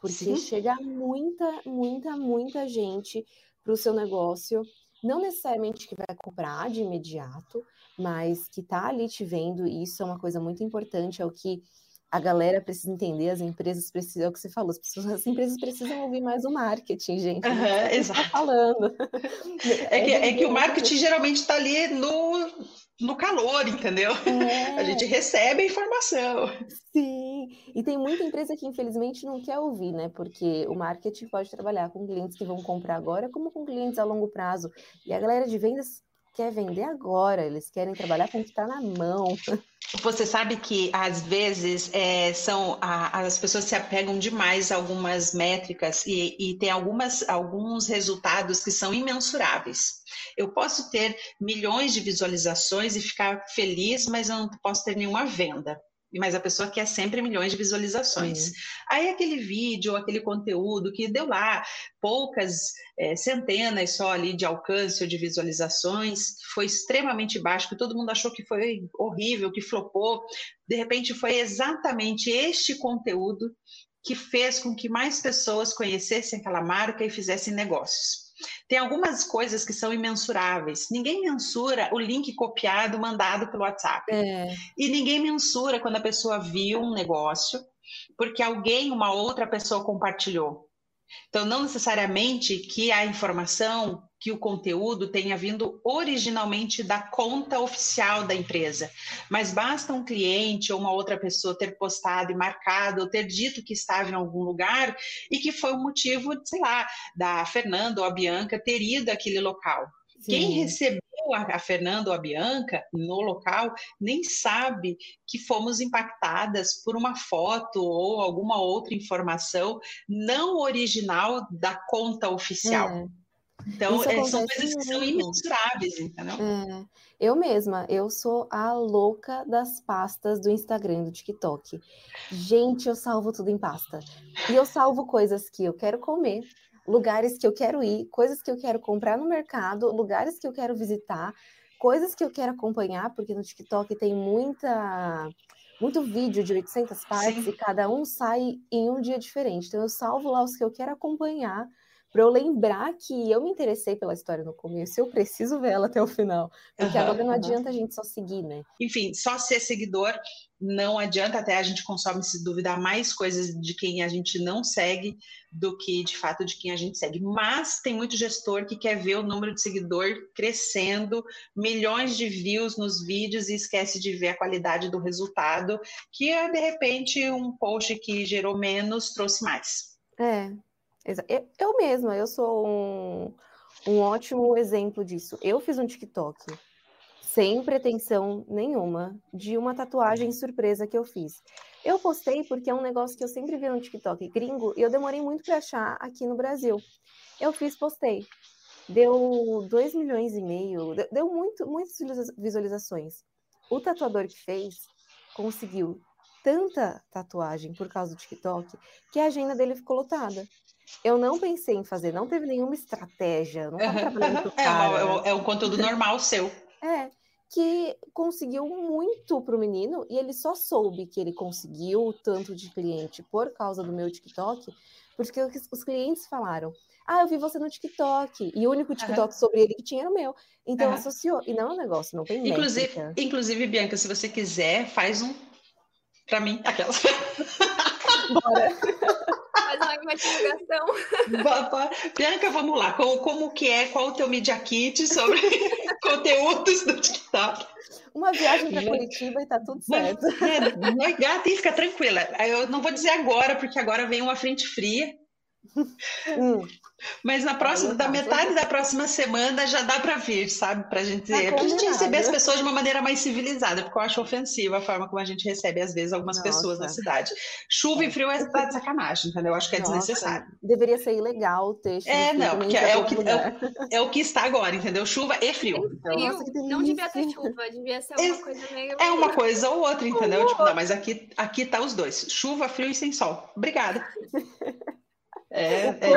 Porque Sim. chega muita, muita, muita gente para o seu negócio, não necessariamente que vai comprar de imediato, mas que está ali te vendo, e isso é uma coisa muito importante, é o que a galera precisa entender, as empresas precisam, é o que você falou, as, pessoas, as empresas precisam ouvir mais o marketing, gente. Uhum, exato. Tá falando. É que, é que o marketing geralmente está ali no, no calor, entendeu? É. A gente recebe a informação. Sim, e tem muita empresa que infelizmente não quer ouvir, né? Porque o marketing pode trabalhar com clientes que vão comprar agora, como com clientes a longo prazo. E a galera de vendas quer vender agora, eles querem trabalhar com o que está na mão. Você sabe que às vezes é, são a, as pessoas se apegam demais a algumas métricas e, e tem algumas, alguns resultados que são imensuráveis. Eu posso ter milhões de visualizações e ficar feliz, mas eu não posso ter nenhuma venda mas a pessoa quer sempre milhões de visualizações. Uhum. Aí aquele vídeo, aquele conteúdo que deu lá poucas é, centenas só ali de alcance ou de visualizações, foi extremamente baixo, que todo mundo achou que foi horrível, que flopou. De repente foi exatamente este conteúdo que fez com que mais pessoas conhecessem aquela marca e fizessem negócios. Tem algumas coisas que são imensuráveis. Ninguém mensura o link copiado mandado pelo WhatsApp. É. E ninguém mensura quando a pessoa viu um negócio porque alguém, uma outra pessoa compartilhou. Então, não necessariamente que a informação que o conteúdo tenha vindo originalmente da conta oficial da empresa, mas basta um cliente ou uma outra pessoa ter postado e marcado ou ter dito que estava em algum lugar e que foi o motivo, sei lá, da Fernanda ou a Bianca ter ido àquele local. Sim. Quem recebeu a, a Fernanda ou a Bianca no local nem sabe que fomos impactadas por uma foto ou alguma outra informação não original da conta oficial. É. Então, é, são coisas que são imensuráveis, entendeu? É. Eu mesma, eu sou a louca das pastas do Instagram, do TikTok. Gente, eu salvo tudo em pasta. E eu salvo coisas que eu quero comer, lugares que eu quero ir, coisas que eu quero comprar no mercado, lugares que eu quero visitar, coisas que eu quero acompanhar, porque no TikTok tem muita muito vídeo de 800 partes Sim. e cada um sai em um dia diferente. Então eu salvo lá os que eu quero acompanhar para eu lembrar que eu me interessei pela história no começo, eu preciso ver ela até o final. Porque uhum, agora não adianta a gente só seguir, né? Enfim, só ser seguidor não adianta, até a gente consome, se duvidar, mais coisas de quem a gente não segue do que de fato de quem a gente segue. Mas tem muito gestor que quer ver o número de seguidor crescendo, milhões de views nos vídeos e esquece de ver a qualidade do resultado, que é de repente um post que gerou menos trouxe mais. É, eu mesma, eu sou um, um ótimo exemplo disso. Eu fiz um TikTok sem pretensão nenhuma de uma tatuagem surpresa que eu fiz. Eu postei porque é um negócio que eu sempre vi no TikTok gringo e eu demorei muito para achar aqui no Brasil. Eu fiz, postei. Deu 2 milhões e meio, deu muito, muitas visualizações. O tatuador que fez conseguiu tanta tatuagem por causa do TikTok que a agenda dele ficou lotada. Eu não pensei em fazer, não teve nenhuma estratégia, não estava trabalhando (laughs) é, cara. É, é um conteúdo normal seu. É, que conseguiu muito para o menino e ele só soube que ele conseguiu tanto de cliente por causa do meu TikTok, porque os clientes falaram: Ah, eu vi você no TikTok. E o único TikTok uhum. sobre ele que tinha era o meu. Então uhum. associou. E não é um negócio, não tem inclusive, inclusive, Bianca, se você quiser, faz um para mim, aquelas. Bora. (laughs) Faz uma divulgação. Bianca, vamos lá. Como, como que é? Qual o teu Media Kit sobre (laughs) conteúdos do TikTok? Uma viagem para Curitiba e tá tudo certo. É, gata, (laughs) fica tranquila. Eu não vou dizer agora, porque agora vem uma frente fria. Hum. Mas na próxima, da metade da próxima semana já dá para vir, sabe? Para gente, tá pra gente receber as pessoas de uma maneira mais civilizada, porque eu acho ofensiva a forma como a gente recebe, às vezes, algumas Nossa. pessoas na cidade. Chuva é. e frio é tá de sacanagem, entendeu? Eu acho que é Nossa. desnecessário. Deveria ser ilegal ter chuva. É, não, porque é o, que, é, é, o que está agora, entendeu? Chuva e frio. Então, Nossa, não devia ter chuva, devia ser uma é, coisa meio. É uma coisa ou outra, entendeu? Tipo, não, mas aqui, aqui tá os dois: chuva, frio e sem sol. Obrigada. (laughs) É, é,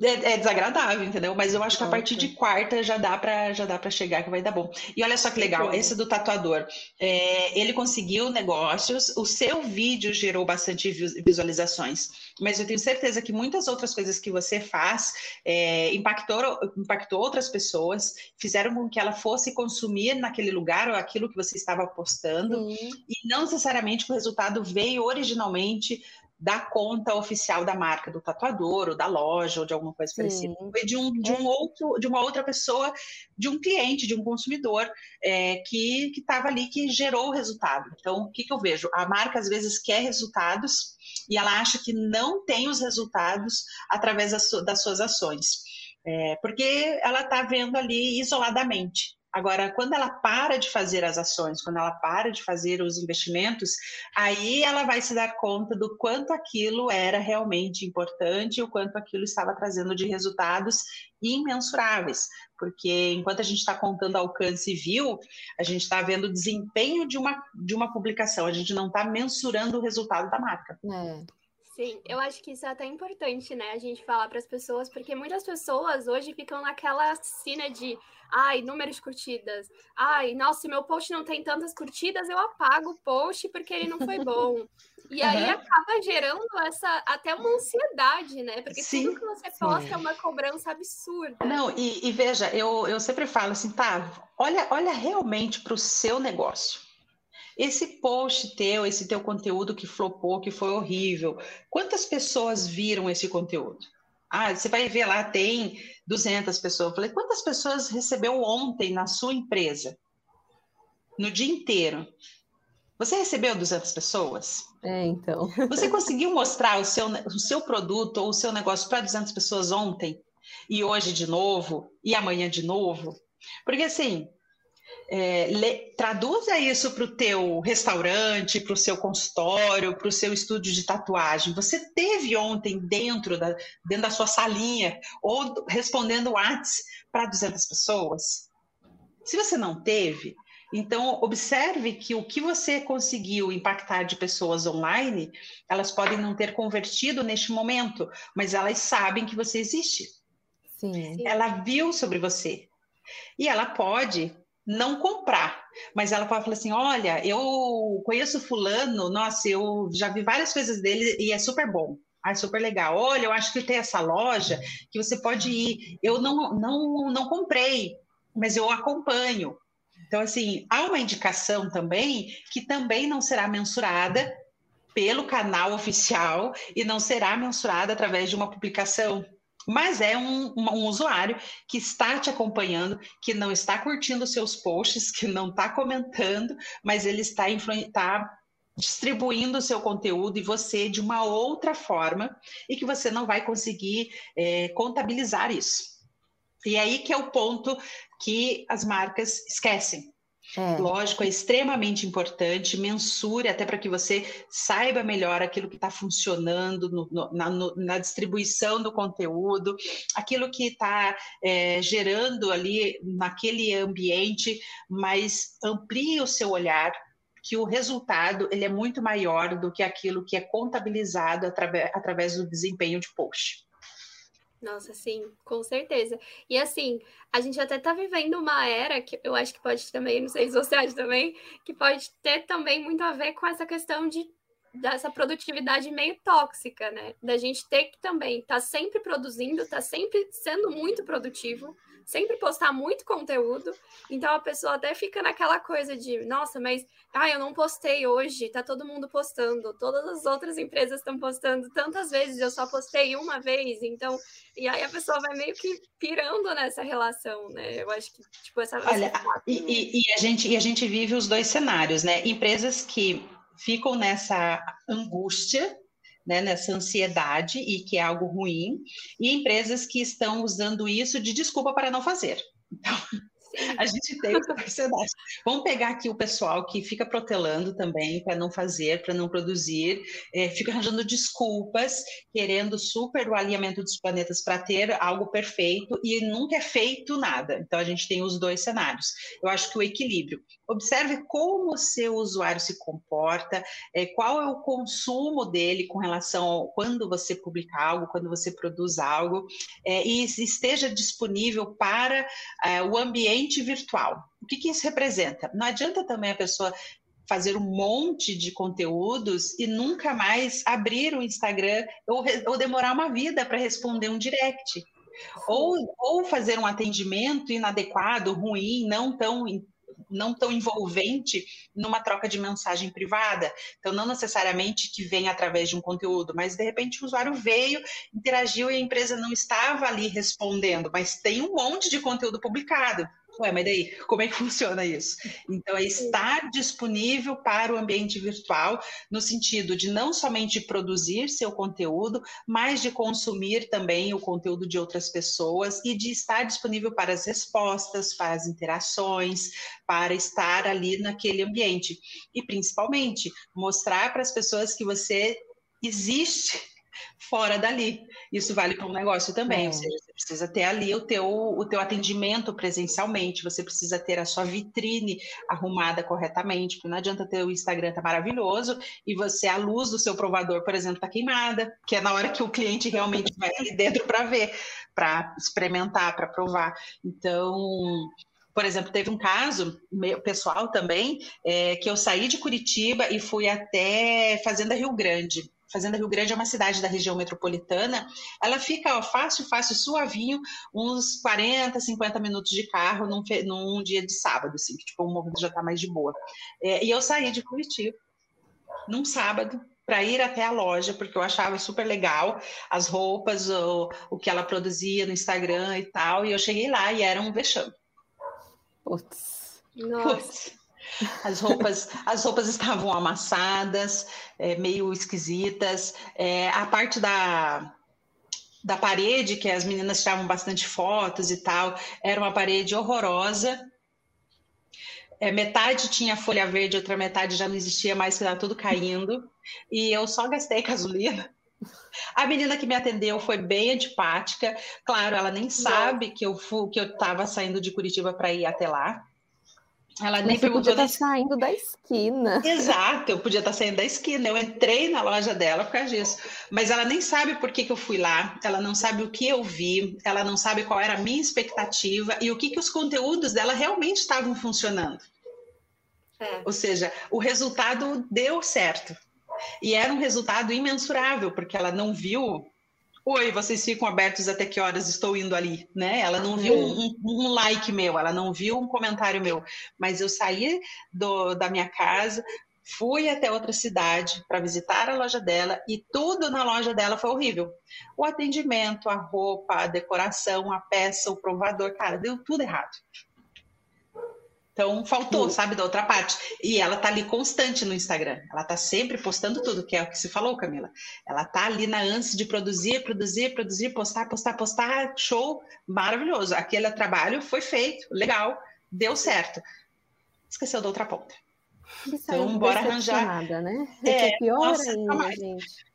é, é, desagradável, entendeu? Mas eu acho que a partir de quarta já dá para já dá para chegar que vai dar bom. E olha só que legal, esse do tatuador, é, ele conseguiu negócios, o seu vídeo gerou bastante visualizações, mas eu tenho certeza que muitas outras coisas que você faz é, impactou, impactou outras pessoas, fizeram com que ela fosse consumir naquele lugar ou aquilo que você estava postando, Sim. e não necessariamente o resultado veio originalmente da conta oficial da marca, do tatuador, ou da loja, ou de alguma coisa parecida. Foi de, um, de, um é. outro, de uma outra pessoa, de um cliente, de um consumidor é, que estava ali, que gerou o resultado. Então, o que, que eu vejo? A marca, às vezes, quer resultados e ela acha que não tem os resultados através das, das suas ações. É, porque ela está vendo ali isoladamente. Agora, quando ela para de fazer as ações, quando ela para de fazer os investimentos, aí ela vai se dar conta do quanto aquilo era realmente importante, o quanto aquilo estava trazendo de resultados imensuráveis. Porque enquanto a gente está contando alcance view, a gente está vendo o desempenho de uma, de uma publicação, a gente não está mensurando o resultado da marca. É. Sim, eu acho que isso é até importante, né? A gente falar para as pessoas, porque muitas pessoas hoje ficam naquela cena de ai, números de curtidas. Ai, nossa, se meu post não tem tantas curtidas, eu apago o post porque ele não foi bom. (laughs) E aí uhum. acaba gerando essa até uma ansiedade, né? Porque sim, tudo que você posta sim. é uma cobrança absurda. Não, e, e, veja, eu, eu sempre falo assim, tá, olha, olha realmente para o seu negócio. Esse post teu, esse teu conteúdo que flopou, que foi horrível, quantas pessoas viram esse conteúdo? Ah, você vai ver lá, tem 200 pessoas. Eu falei, quantas pessoas recebeu ontem na sua empresa? No dia inteiro. Você recebeu 200 pessoas? É, então. (laughs) Você conseguiu mostrar o seu, o seu produto ou o seu negócio para 200 pessoas ontem? E hoje de novo? E amanhã de novo? Porque assim, é, le, traduza isso para o teu restaurante, para o seu consultório, para o seu estúdio de tatuagem. Você teve ontem dentro da, dentro da sua salinha ou respondendo WhatsApp para 200 pessoas? Se você não teve, então observe que o que você conseguiu impactar de pessoas online, elas podem não ter convertido neste momento, mas elas sabem que você existe. Sim. Ela viu sobre você. E ela pode não comprar. Mas ela falar assim: olha, eu conheço fulano, nossa, eu já vi várias coisas dele e é super bom. Ah, é super legal. Olha, eu acho que tem essa loja que você pode ir. Eu não, não, não comprei, mas eu acompanho. Então, assim, há uma indicação também que também não será mensurada pelo canal oficial e não será mensurada através de uma publicação mas é um, um, usuário que está te acompanhando, que não está curtindo seus posts, que não está comentando, mas ele está, está distribuindo o seu conteúdo e você de uma outra forma e que você não vai conseguir é, contabilizar isso. E aí que é o ponto que as marcas esquecem. É. Lógico, é extremamente importante, mensure até para que você saiba melhor aquilo que está funcionando no, no, na, no, na, distribuição do conteúdo, aquilo que está é, gerando ali naquele ambiente, mas amplie o seu olhar, que o resultado ele é muito maior do que aquilo que é contabilizado através, através do desempenho de post. Nossa, sim, com certeza. E assim, a gente até tá vivendo uma era que eu acho que pode também, não sei se você acha também, que pode ter também muito a ver com essa questão de dessa produtividade meio tóxica, né? Da gente ter que também estar tá sempre produzindo, tá sempre sendo muito produtivo, sempre postar muito conteúdo. Então a pessoa até fica naquela coisa de, nossa, mas ah, eu não postei hoje, tá todo mundo postando, todas as outras empresas estão postando tantas vezes, eu só postei uma vez, então, e aí a pessoa vai meio que pirando nessa relação, né? Eu acho que, tipo, essa. Olha, e, e, e, a gente, e a gente vive os dois cenários, né? Empresas que ficam nessa angústia né, nessa ansiedade e que é algo ruim, e empresas que estão usando isso de desculpa para não fazer. Então, a gente tem essa personagem. Vamos pegar aqui o pessoal que fica protelando também para não fazer, para não produzir, é, fica arranjando desculpas, querendo super o alinhamento dos planetas para ter algo perfeito e nunca é feito nada. Então a gente tem os dois cenários. Eu acho que o equilíbrio. Observe como o seu usuário se comporta, é, qual é o consumo dele com relação ao quando você publica algo, quando você produz algo, é, e esteja disponível para o ambiente ambiente virtual. O que, que isso representa? Não adianta também a pessoa fazer um monte de conteúdos e nunca mais abrir o Instagram ou, ou demorar uma vida para responder um direct. Ou, ou fazer um atendimento inadequado, ruim, não tão não tão envolvente numa troca de mensagem privada. Então, não necessariamente que vem através de um conteúdo, mas de repente o usuário veio, interagiu e a empresa não estava ali respondendo, mas tem um monte de conteúdo publicado. Ué, mas daí, como é que (laughs) funciona isso? Então, é estar disponível para o ambiente virtual, no sentido de não somente produzir seu conteúdo, mas de consumir também o conteúdo de outras pessoas e de estar disponível para as respostas, para as interações, para estar ali naquele ambiente. E, principalmente, mostrar para as pessoas que você existe fora dali. Isso vale para um negócio também, é. ou seja, precisa ter ali o teu, o teu atendimento presencialmente, você precisa ter a sua vitrine arrumada corretamente, porque não adianta ter o Instagram tá maravilhoso e você, a luz do seu provador, por exemplo, tá queimada, que é na hora que o cliente realmente vai ali dentro para ver, para experimentar, para provar. Então, por exemplo, teve um caso meu, pessoal também, é, que eu saí de Curitiba e fui até Fazenda Rio Grande. Fazenda Rio Grande é uma cidade da região metropolitana, ela fica ó, fácil, fácil, suavinho, uns 40, 50 minutos de carro num, num dia de sábado, assim, que tipo, o movimento já está mais de boa. É, e eu saí de Curitiba num sábado para ir até a loja, porque eu achava super legal as roupas, o, o que ela produzia no Instagram e tal, e eu cheguei lá e era um vexame. Putz. Nossa. Putz. As roupas, as roupas estavam amassadas, é, meio esquisitas. É, a parte da, da parede, que as meninas tiravam bastante fotos e tal, era uma parede horrorosa. É, metade tinha folha verde, outra metade já não existia mais, que estava tudo caindo. E eu só gastei gasolina. A menina que me atendeu foi bem antipática. Claro, ela nem sabe que eu fui, que eu estava saindo de Curitiba para ir até lá. Ela nem Mas podia estar tá saindo da esquina. (laughs) Exato, eu podia estar tá saindo da esquina. Eu entrei na loja dela por causa disso. Mas ela nem sabe por que, que eu fui lá, ela não sabe o que eu vi, ela não sabe qual era a minha expectativa e o que, que os conteúdos dela realmente estavam funcionando. É. Ou seja, o resultado deu certo. E era um resultado imensurável, porque ela não viu Oi, vocês ficam abertos até que horas estou indo ali, né? Ela não viu um, um, like meu, ela não viu um comentário meu, mas eu saí do, da minha casa, fui até outra cidade para visitar a loja dela e tudo na loja dela foi horrível. O atendimento, a roupa, a decoração, a peça, o provador, cara, deu tudo errado. Então faltou, sabe, da outra parte. E ela tá ali constante no Instagram. Ela tá sempre postando tudo, que é o que se falou, Camila. Ela tá ali na ânsia de produzir, produzir, produzir, postar, postar, postar. Show, maravilhoso. Aquele trabalho foi feito, legal, deu certo. Esqueceu da outra ponta. Então, bora arranjar. Né? É, é pior nossa, ainda, gente.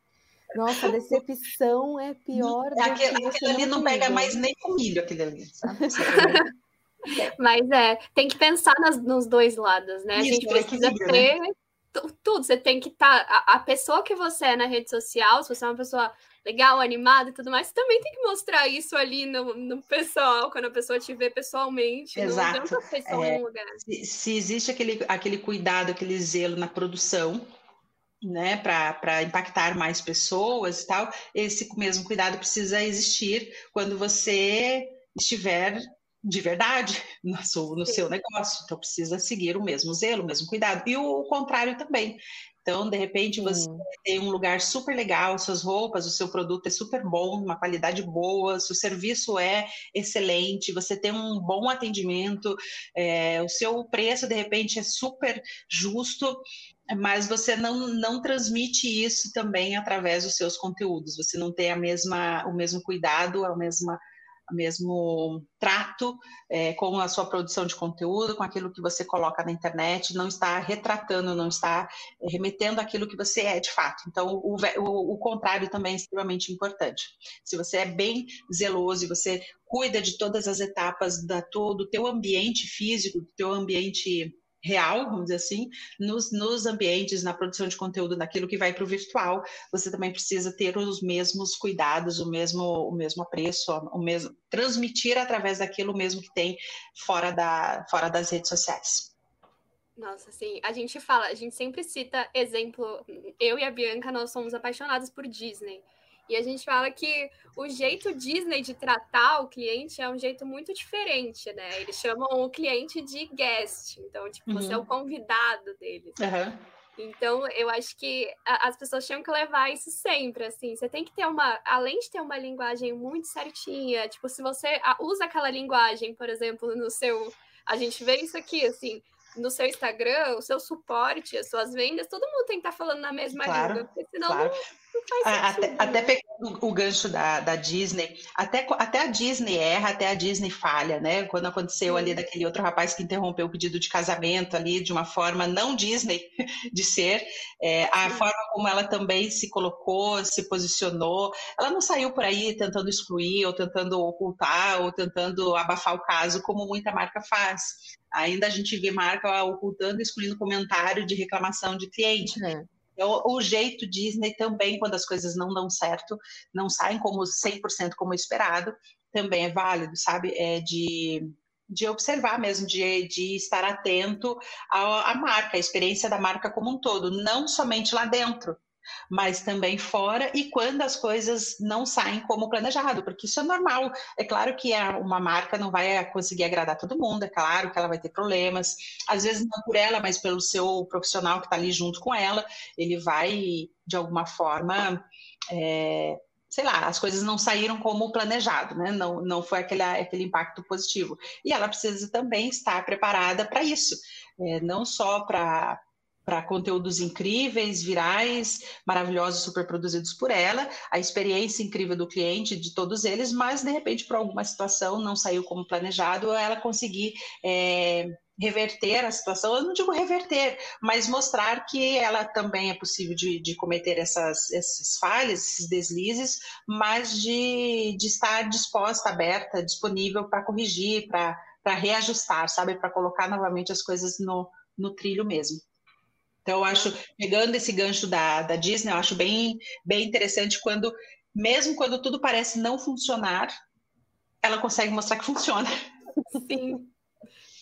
Nossa, a decepção é pior. Aquele, aquele ali não pega mais nem com milho, aquele ali, sabe? (laughs) Mas é, tem que pensar nas, nos dois lados, né? Isso, a gente precisa né? ter né? tudo. Você tem que estar. Tá, a, a, pessoa que você é na rede social, se você é uma pessoa legal, animada e tudo mais, você também tem que mostrar isso ali no, no pessoal, quando a pessoa te vê pessoalmente. Exato. É, se, se existe aquele, aquele cuidado, aquele zelo na produção, né, para impactar mais pessoas e tal, esse mesmo cuidado precisa existir quando você estiver de verdade (laughs) no seu, no seu negócio. Então, precisa seguir o mesmo zelo, o mesmo cuidado. E o contrário também. Então, de repente, você hum. tem um lugar super legal, suas roupas, o seu produto é super bom, uma qualidade boa, seu serviço é excelente, você tem um bom atendimento, é, o seu preço, de repente, é super justo, mas você não, não transmite isso também através dos seus conteúdos. Você não tem a mesma, o mesmo cuidado, a mesma mesmo trato é, com a sua produção de conteúdo, com aquilo que você coloca na internet, não está retratando, não está é, remetendo aquilo que você é de fato. Então, o, o, o contrário também é extremamente importante. Se você é bem zeloso e você cuida de todas as etapas da, do teu ambiente físico, do teu ambiente real, vamos dizer assim, nos, nos ambientes, na produção de conteúdo, naquilo que vai para o virtual, você também precisa ter os mesmos cuidados, o mesmo, o mesmo apreço, o mesmo transmitir através daquilo mesmo que tem fora, da, fora das redes sociais. Nossa, sim. A gente fala, a gente sempre cita exemplo. Eu e a Bianca, nós somos apaixonados por Disney. E a gente fala que o jeito Disney de tratar o cliente é um jeito muito diferente, né? Eles chamam o cliente de guest. Então, tipo, uhum. você é o uhum. convidado deles. Uhum. Então, eu acho que as pessoas tinham que levar isso sempre, assim. Você tem que ter uma, além de ter uma linguagem muito certinha, tipo, se você usa aquela linguagem, por exemplo, no seu, a gente vê isso aqui, assim, no seu Instagram, o seu suporte, as suas vendas, todo mundo tem que estar tá falando na mesma claro, língua, porque senão claro. não até, até, pegando o gancho da, da Disney, até, até a Disney erra, até a Disney falha, né? Quando aconteceu ali daquele outro rapaz que interrompeu o pedido de casamento ali de uma forma não Disney (laughs) de ser, é, a forma como ela também se colocou, se posicionou, ela não saiu por aí tentando excluir, ou tentando ocultar, ou tentando abafar o caso, como muita marca faz. Ainda a gente vê marca ocultando e excluindo comentário de reclamação de cliente. Uhum. Então, o jeito Disney também, quando as coisas não dão certo, não saem como 100% como esperado, também é válido, sabe? É de, de observar mesmo, de, de estar atento à, à marca, à experiência da marca como um todo, não somente lá dentro, mas também fora e quando as coisas não saem como planejado, porque isso é normal. É claro que uma marca não vai conseguir agradar todo mundo, é claro que ela vai ter problemas, às vezes não por ela, mas pelo seu profissional que está ali junto com ela, ele vai, de alguma forma, é, sei lá, as coisas não saíram como planejado, né? Não, não foi aquele, aquele impacto positivo. E ela precisa também estar preparada para isso, é, não só para para conteúdos incríveis, virais, maravilhosos, super produzidos por ela, a experiência incrível do cliente, de todos eles, mas de repente, por alguma situação, não saiu como planejado, ela conseguir é, reverter a situação, eu não digo reverter, mas mostrar que ela também é possível de, de cometer essas, essas falhas, esses deslizes, mas de, de estar disposta, aberta, disponível para corrigir, para reajustar, sabe, para colocar novamente as coisas no, no trilho mesmo. Então, eu acho, pegando esse gancho da, da Disney, eu acho bem, bem interessante quando, mesmo quando tudo parece não funcionar, ela consegue mostrar que funciona. Sim,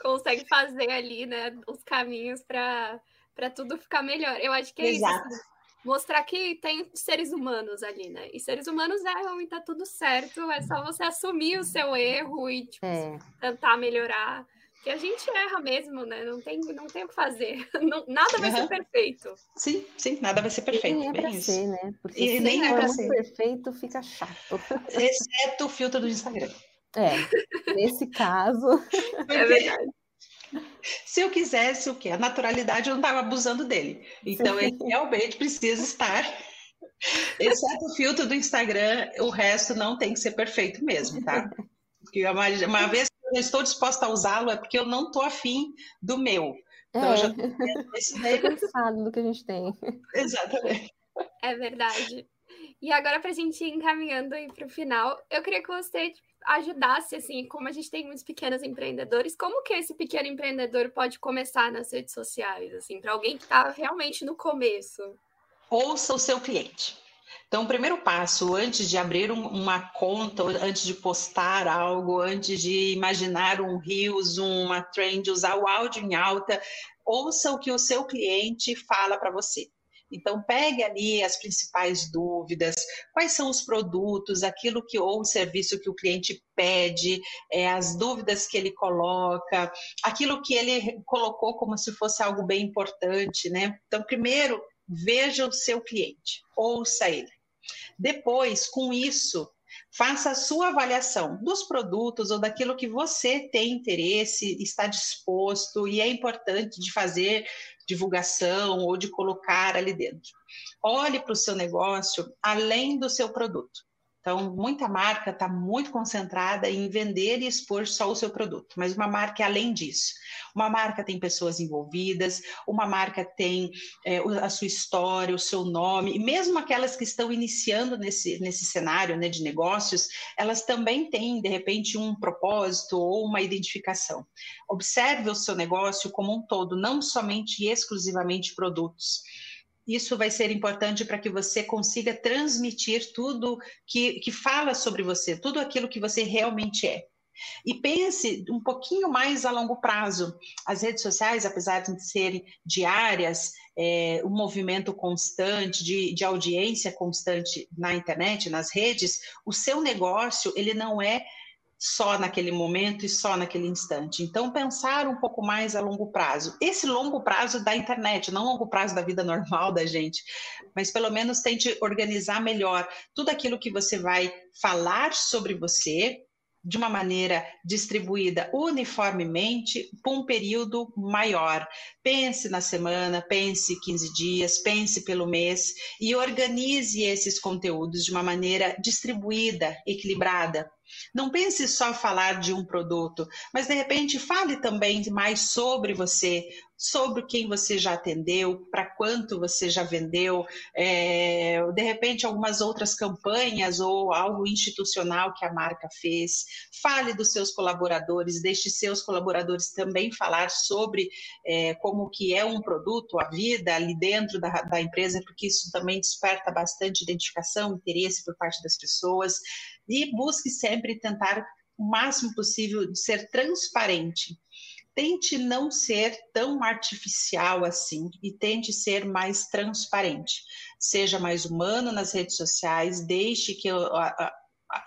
consegue fazer ali, né, os caminhos para tudo ficar melhor. Eu acho que é Exato. isso. Assim, mostrar que tem seres humanos ali, né? E seres humanos erram e tá tudo certo. É só você assumir o seu erro e tipo, é. tentar melhorar que a gente erra mesmo, né? Não tem, não tem o que fazer. (laughs) Não, nada vai uhum. ser perfeito. Sim, sim, nada vai ser perfeito. E nem é pra isso. ser, né? Porque e se nem é pra ser perfeito, fica chato. (laughs) Exceto o filtro do Instagram. É, nesse caso. (laughs) É verdade. Se eu quisesse o quê? A naturalidade eu não estava abusando dele. Então ele realmente precisa estar. Exceto o filtro do Instagram, o resto não tem que ser perfeito mesmo, tá? Porque uma, uma vez eu estou disposta a usá-lo é porque eu não estou afim do meu. Então, é, já estou (laughs) cansado do que a gente tem. Exatamente. É verdade. E agora, para a gente ir encaminhando para o final, eu queria que você ajudasse, assim, como a gente tem muitos pequenos empreendedores, como que esse pequeno empreendedor pode começar nas redes sociais, assim, para alguém que está realmente no começo? Ouça o seu cliente. Então, o primeiro passo, antes de abrir um, uma conta, antes de postar algo, antes de imaginar um Reels, uma trend, usar o áudio em alta, ouça o que o seu cliente fala para você. Então, pegue ali as principais dúvidas, quais são os produtos, aquilo que ou o serviço que o cliente pede, é, as dúvidas que ele coloca, aquilo que ele colocou como se fosse algo bem importante, né? Então, primeiro, veja o seu cliente, ouça ele. Depois, com isso, faça a sua avaliação dos produtos ou daquilo que você tem interesse, está disposto e é importante de fazer divulgação ou de colocar ali dentro. Olhe para o seu negócio além do seu produto. Então, muita marca está muito concentrada em vender e expor só o seu produto, mas uma marca é além disso. Uma marca tem pessoas envolvidas, uma marca tem é, a sua história, o seu nome, e mesmo aquelas que estão iniciando nesse, nesse cenário né, de negócios, elas também têm, de repente, um propósito ou uma identificação. Observe o seu negócio como um todo, não somente e exclusivamente produtos isso vai ser importante para que você consiga transmitir tudo que, que fala sobre você, tudo aquilo que você realmente é. E pense um pouquinho mais a longo prazo. As redes sociais, apesar de serem diárias, é, um movimento constante de, de audiência constante na internet, nas redes, o seu negócio ele não é só naquele momento e só naquele instante. Então, pensar um pouco mais a longo prazo. Esse longo prazo da internet, não longo prazo da vida (laughs) normal da gente, mas pelo menos tente organizar melhor tudo aquilo que você vai falar sobre você, de uma maneira distribuída uniformemente por um período maior. Pense na semana, pense 15 dias, pense pelo mês e organize esses conteúdos de uma maneira distribuída, equilibrada. Não pense só falar de um produto, mas de repente fale também mais sobre você, sobre quem você já atendeu, para quanto você já vendeu, é, de repente algumas outras campanhas ou algo institucional que a marca fez. Fale dos seus colaboradores, deixe seus colaboradores também falar sobre é, como que é um produto, a vida ali dentro da, da empresa, porque isso também desperta bastante identificação, interesse por parte das pessoas e busque sempre tentar o máximo possível ser transparente. Tente não ser tão artificial assim e tente ser mais transparente. Seja mais humano nas redes sociais, deixe que eu, a, a,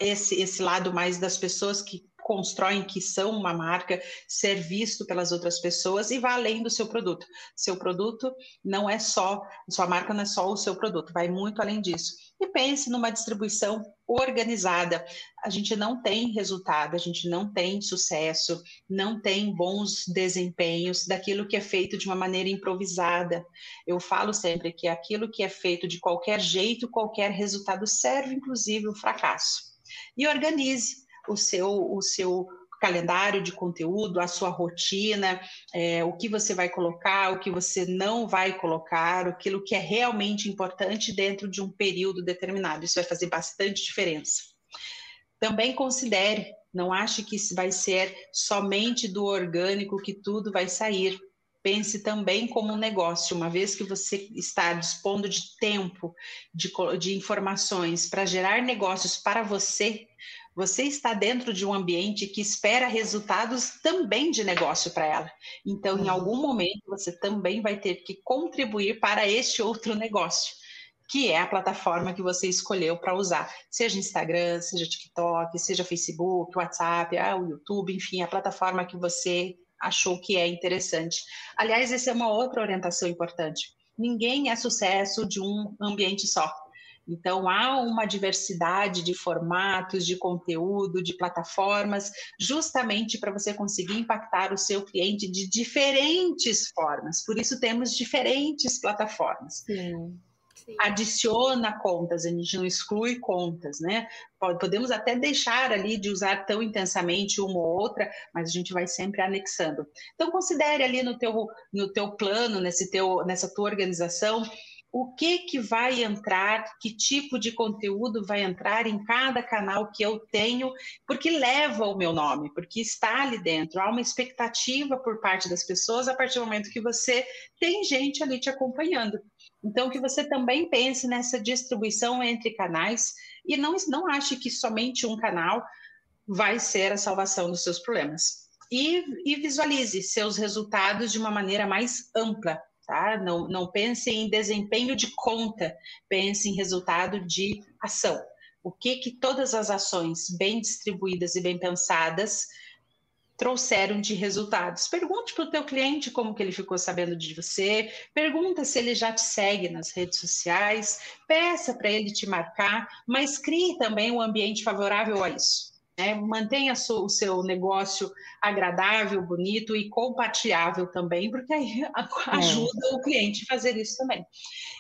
esse, esse lado mais das pessoas que constroem que são uma marca, ser visto pelas outras pessoas e vá além do seu produto. Seu produto não é só, sua marca não é só o seu produto, vai muito além disso. E pense numa distribuição organizada. A gente não tem resultado, a gente não tem sucesso, não tem bons desempenhos daquilo que é feito de uma maneira improvisada. Eu falo sempre que aquilo que é feito de qualquer jeito, qualquer resultado serve, inclusive o fracasso. E organize o seu, o seu calendário de conteúdo, a sua rotina, é, o que você vai colocar, o que você não vai colocar, aquilo que é realmente importante dentro de um período determinado. Isso vai fazer bastante diferença. Também considere, não ache que vai ser somente do orgânico que tudo vai sair. Pense também como um negócio, uma vez que você está dispondo de tempo, de, de informações para gerar negócios para você, você está dentro de um ambiente que espera resultados também de negócio para ela. Então, em uhum. algum momento, você também vai ter que contribuir para este outro negócio, que é a plataforma que você escolheu para usar, seja Instagram, seja TikTok, seja Facebook, WhatsApp, ah, o YouTube, enfim, a plataforma que você achou que é interessante. Aliás, essa é uma outra orientação importante. Ninguém é sucesso de um ambiente só. Então, há uma diversidade de formatos, de conteúdo, de plataformas, justamente para você conseguir impactar o seu cliente de diferentes formas. Por isso, temos diferentes plataformas. Sim. Sim. adiciona contas, a gente não exclui contas, né? Podemos até deixar ali de usar tão intensamente uma ou outra, mas a gente vai sempre anexando. Então considere ali no teu, no teu plano, nesse teu, nessa tua organização, o que que vai entrar, que tipo de conteúdo vai entrar em cada canal que eu tenho, porque leva o meu nome, porque está ali dentro. Há uma expectativa por parte das pessoas a partir do momento que você tem gente ali te acompanhando. Então, que você também pense nessa distribuição entre canais e não, não ache que somente um canal vai ser a salvação dos seus problemas. E, e visualize seus resultados de uma maneira mais ampla, Tá? Não, não pense em desempenho de conta, pense em resultado de ação. O que que todas as ações bem distribuídas e bem pensadas trouxeram de resultados. Pergunte para o teu cliente como que ele ficou sabendo de você, pergunta se ele já te segue nas redes sociais, peça para ele te marcar, mas crie também um ambiente favorável a isso. Né? Mantenha o seu negócio agradável, bonito e compartilhável também, porque aí (laughs) é. ajuda é. o cliente a fazer isso também.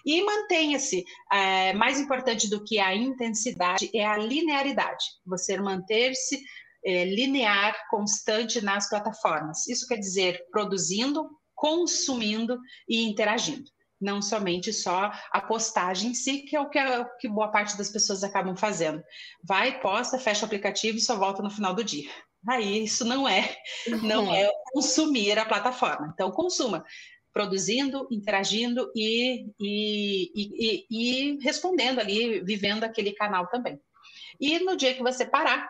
E mantenha-se, é, mais importante do que a intensidade é a linearidade, você manter-se é, linear, constante nas plataformas. Isso quer dizer produzindo, consumindo e interagindo não somente só a postagem em si, que é o que, é, que boa parte das pessoas acabam fazendo. Vai, posta, fecha o aplicativo e só volta no final do dia. Aí isso não é, não uhum. é consumir a plataforma. Então consuma, produzindo, interagindo e, e, e, e respondendo ali, vivendo aquele canal também. E no dia que você parar,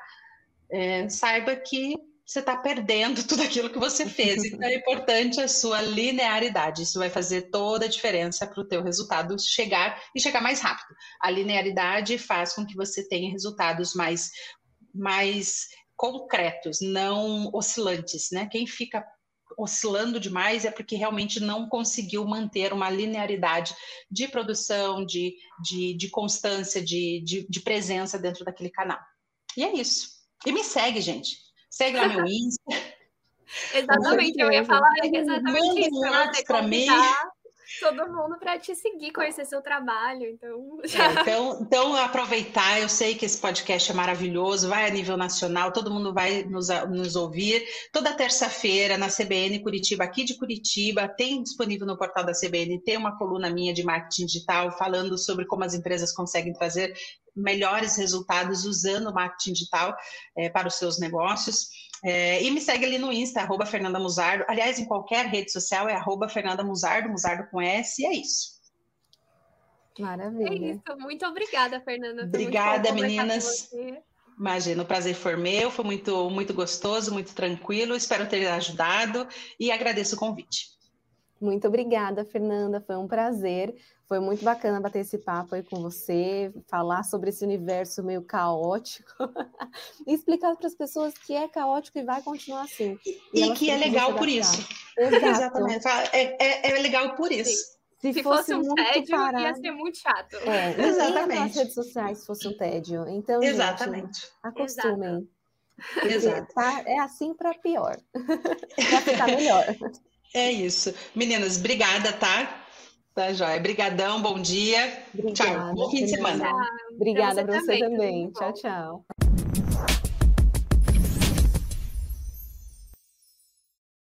é, saiba que você está perdendo tudo aquilo que você fez. Então é importante a sua linearidade. Isso vai fazer toda a diferença para o teu resultado chegar e chegar mais rápido. A linearidade faz com que você tenha resultados mais, mais concretos, não oscilantes, né? Quem fica oscilando demais é porque realmente não conseguiu manter uma linearidade de produção, de, de, de constância, de, de, de presença dentro daquele canal. E é isso. E me segue, gente. Segue lá meu Insta. exatamente, eu ia falar exatamente isso. Manda para mim todo mundo para te seguir, conhecer seu trabalho. Então... É, então, então, aproveitar, eu sei que esse podcast é maravilhoso, vai a nível nacional, todo mundo vai nos, nos ouvir. Toda terça-feira na CBN Curitiba, aqui de Curitiba, tem disponível no portal da CBN, tem uma coluna minha de marketing digital falando sobre como as empresas conseguem trazer melhores resultados usando o marketing digital é, para os seus negócios. É, e me segue ali no Insta, arroba Fernanda Musardo. Aliás, em qualquer rede social é arroba Fernanda Musardo, Musardo com S, e é isso. Maravilha. É isso. Muito obrigada, Fernanda. Obrigada, meninas. Imagina, o prazer foi meu, foi muito, muito gostoso, muito tranquilo. Espero ter ajudado e agradeço o convite. Muito obrigada, Fernanda. Foi um prazer. Foi muito bacana bater esse papo aí com você, falar sobre esse universo meio caótico (laughs) e explicar para as pessoas que é caótico e vai continuar assim. E, e que é legal por isso. (laughs) Exato. Exatamente. É, é, é, legal por isso. Se, se fosse, fosse, um tédio, parado, ia ser muito chato. É, Exatamente. Nas redes sociais se fosse um tédio. Então, Exatamente. Gente, acostumem. Exato. Tá, é assim para pior. (laughs) para ficar melhor. É isso. Meninas, obrigada, tá? Tá, joia. Obrigadão, bom dia. Obrigada, tchau. Bom fim de semana. Obrigada para você, você também. também. Tchau, tchau.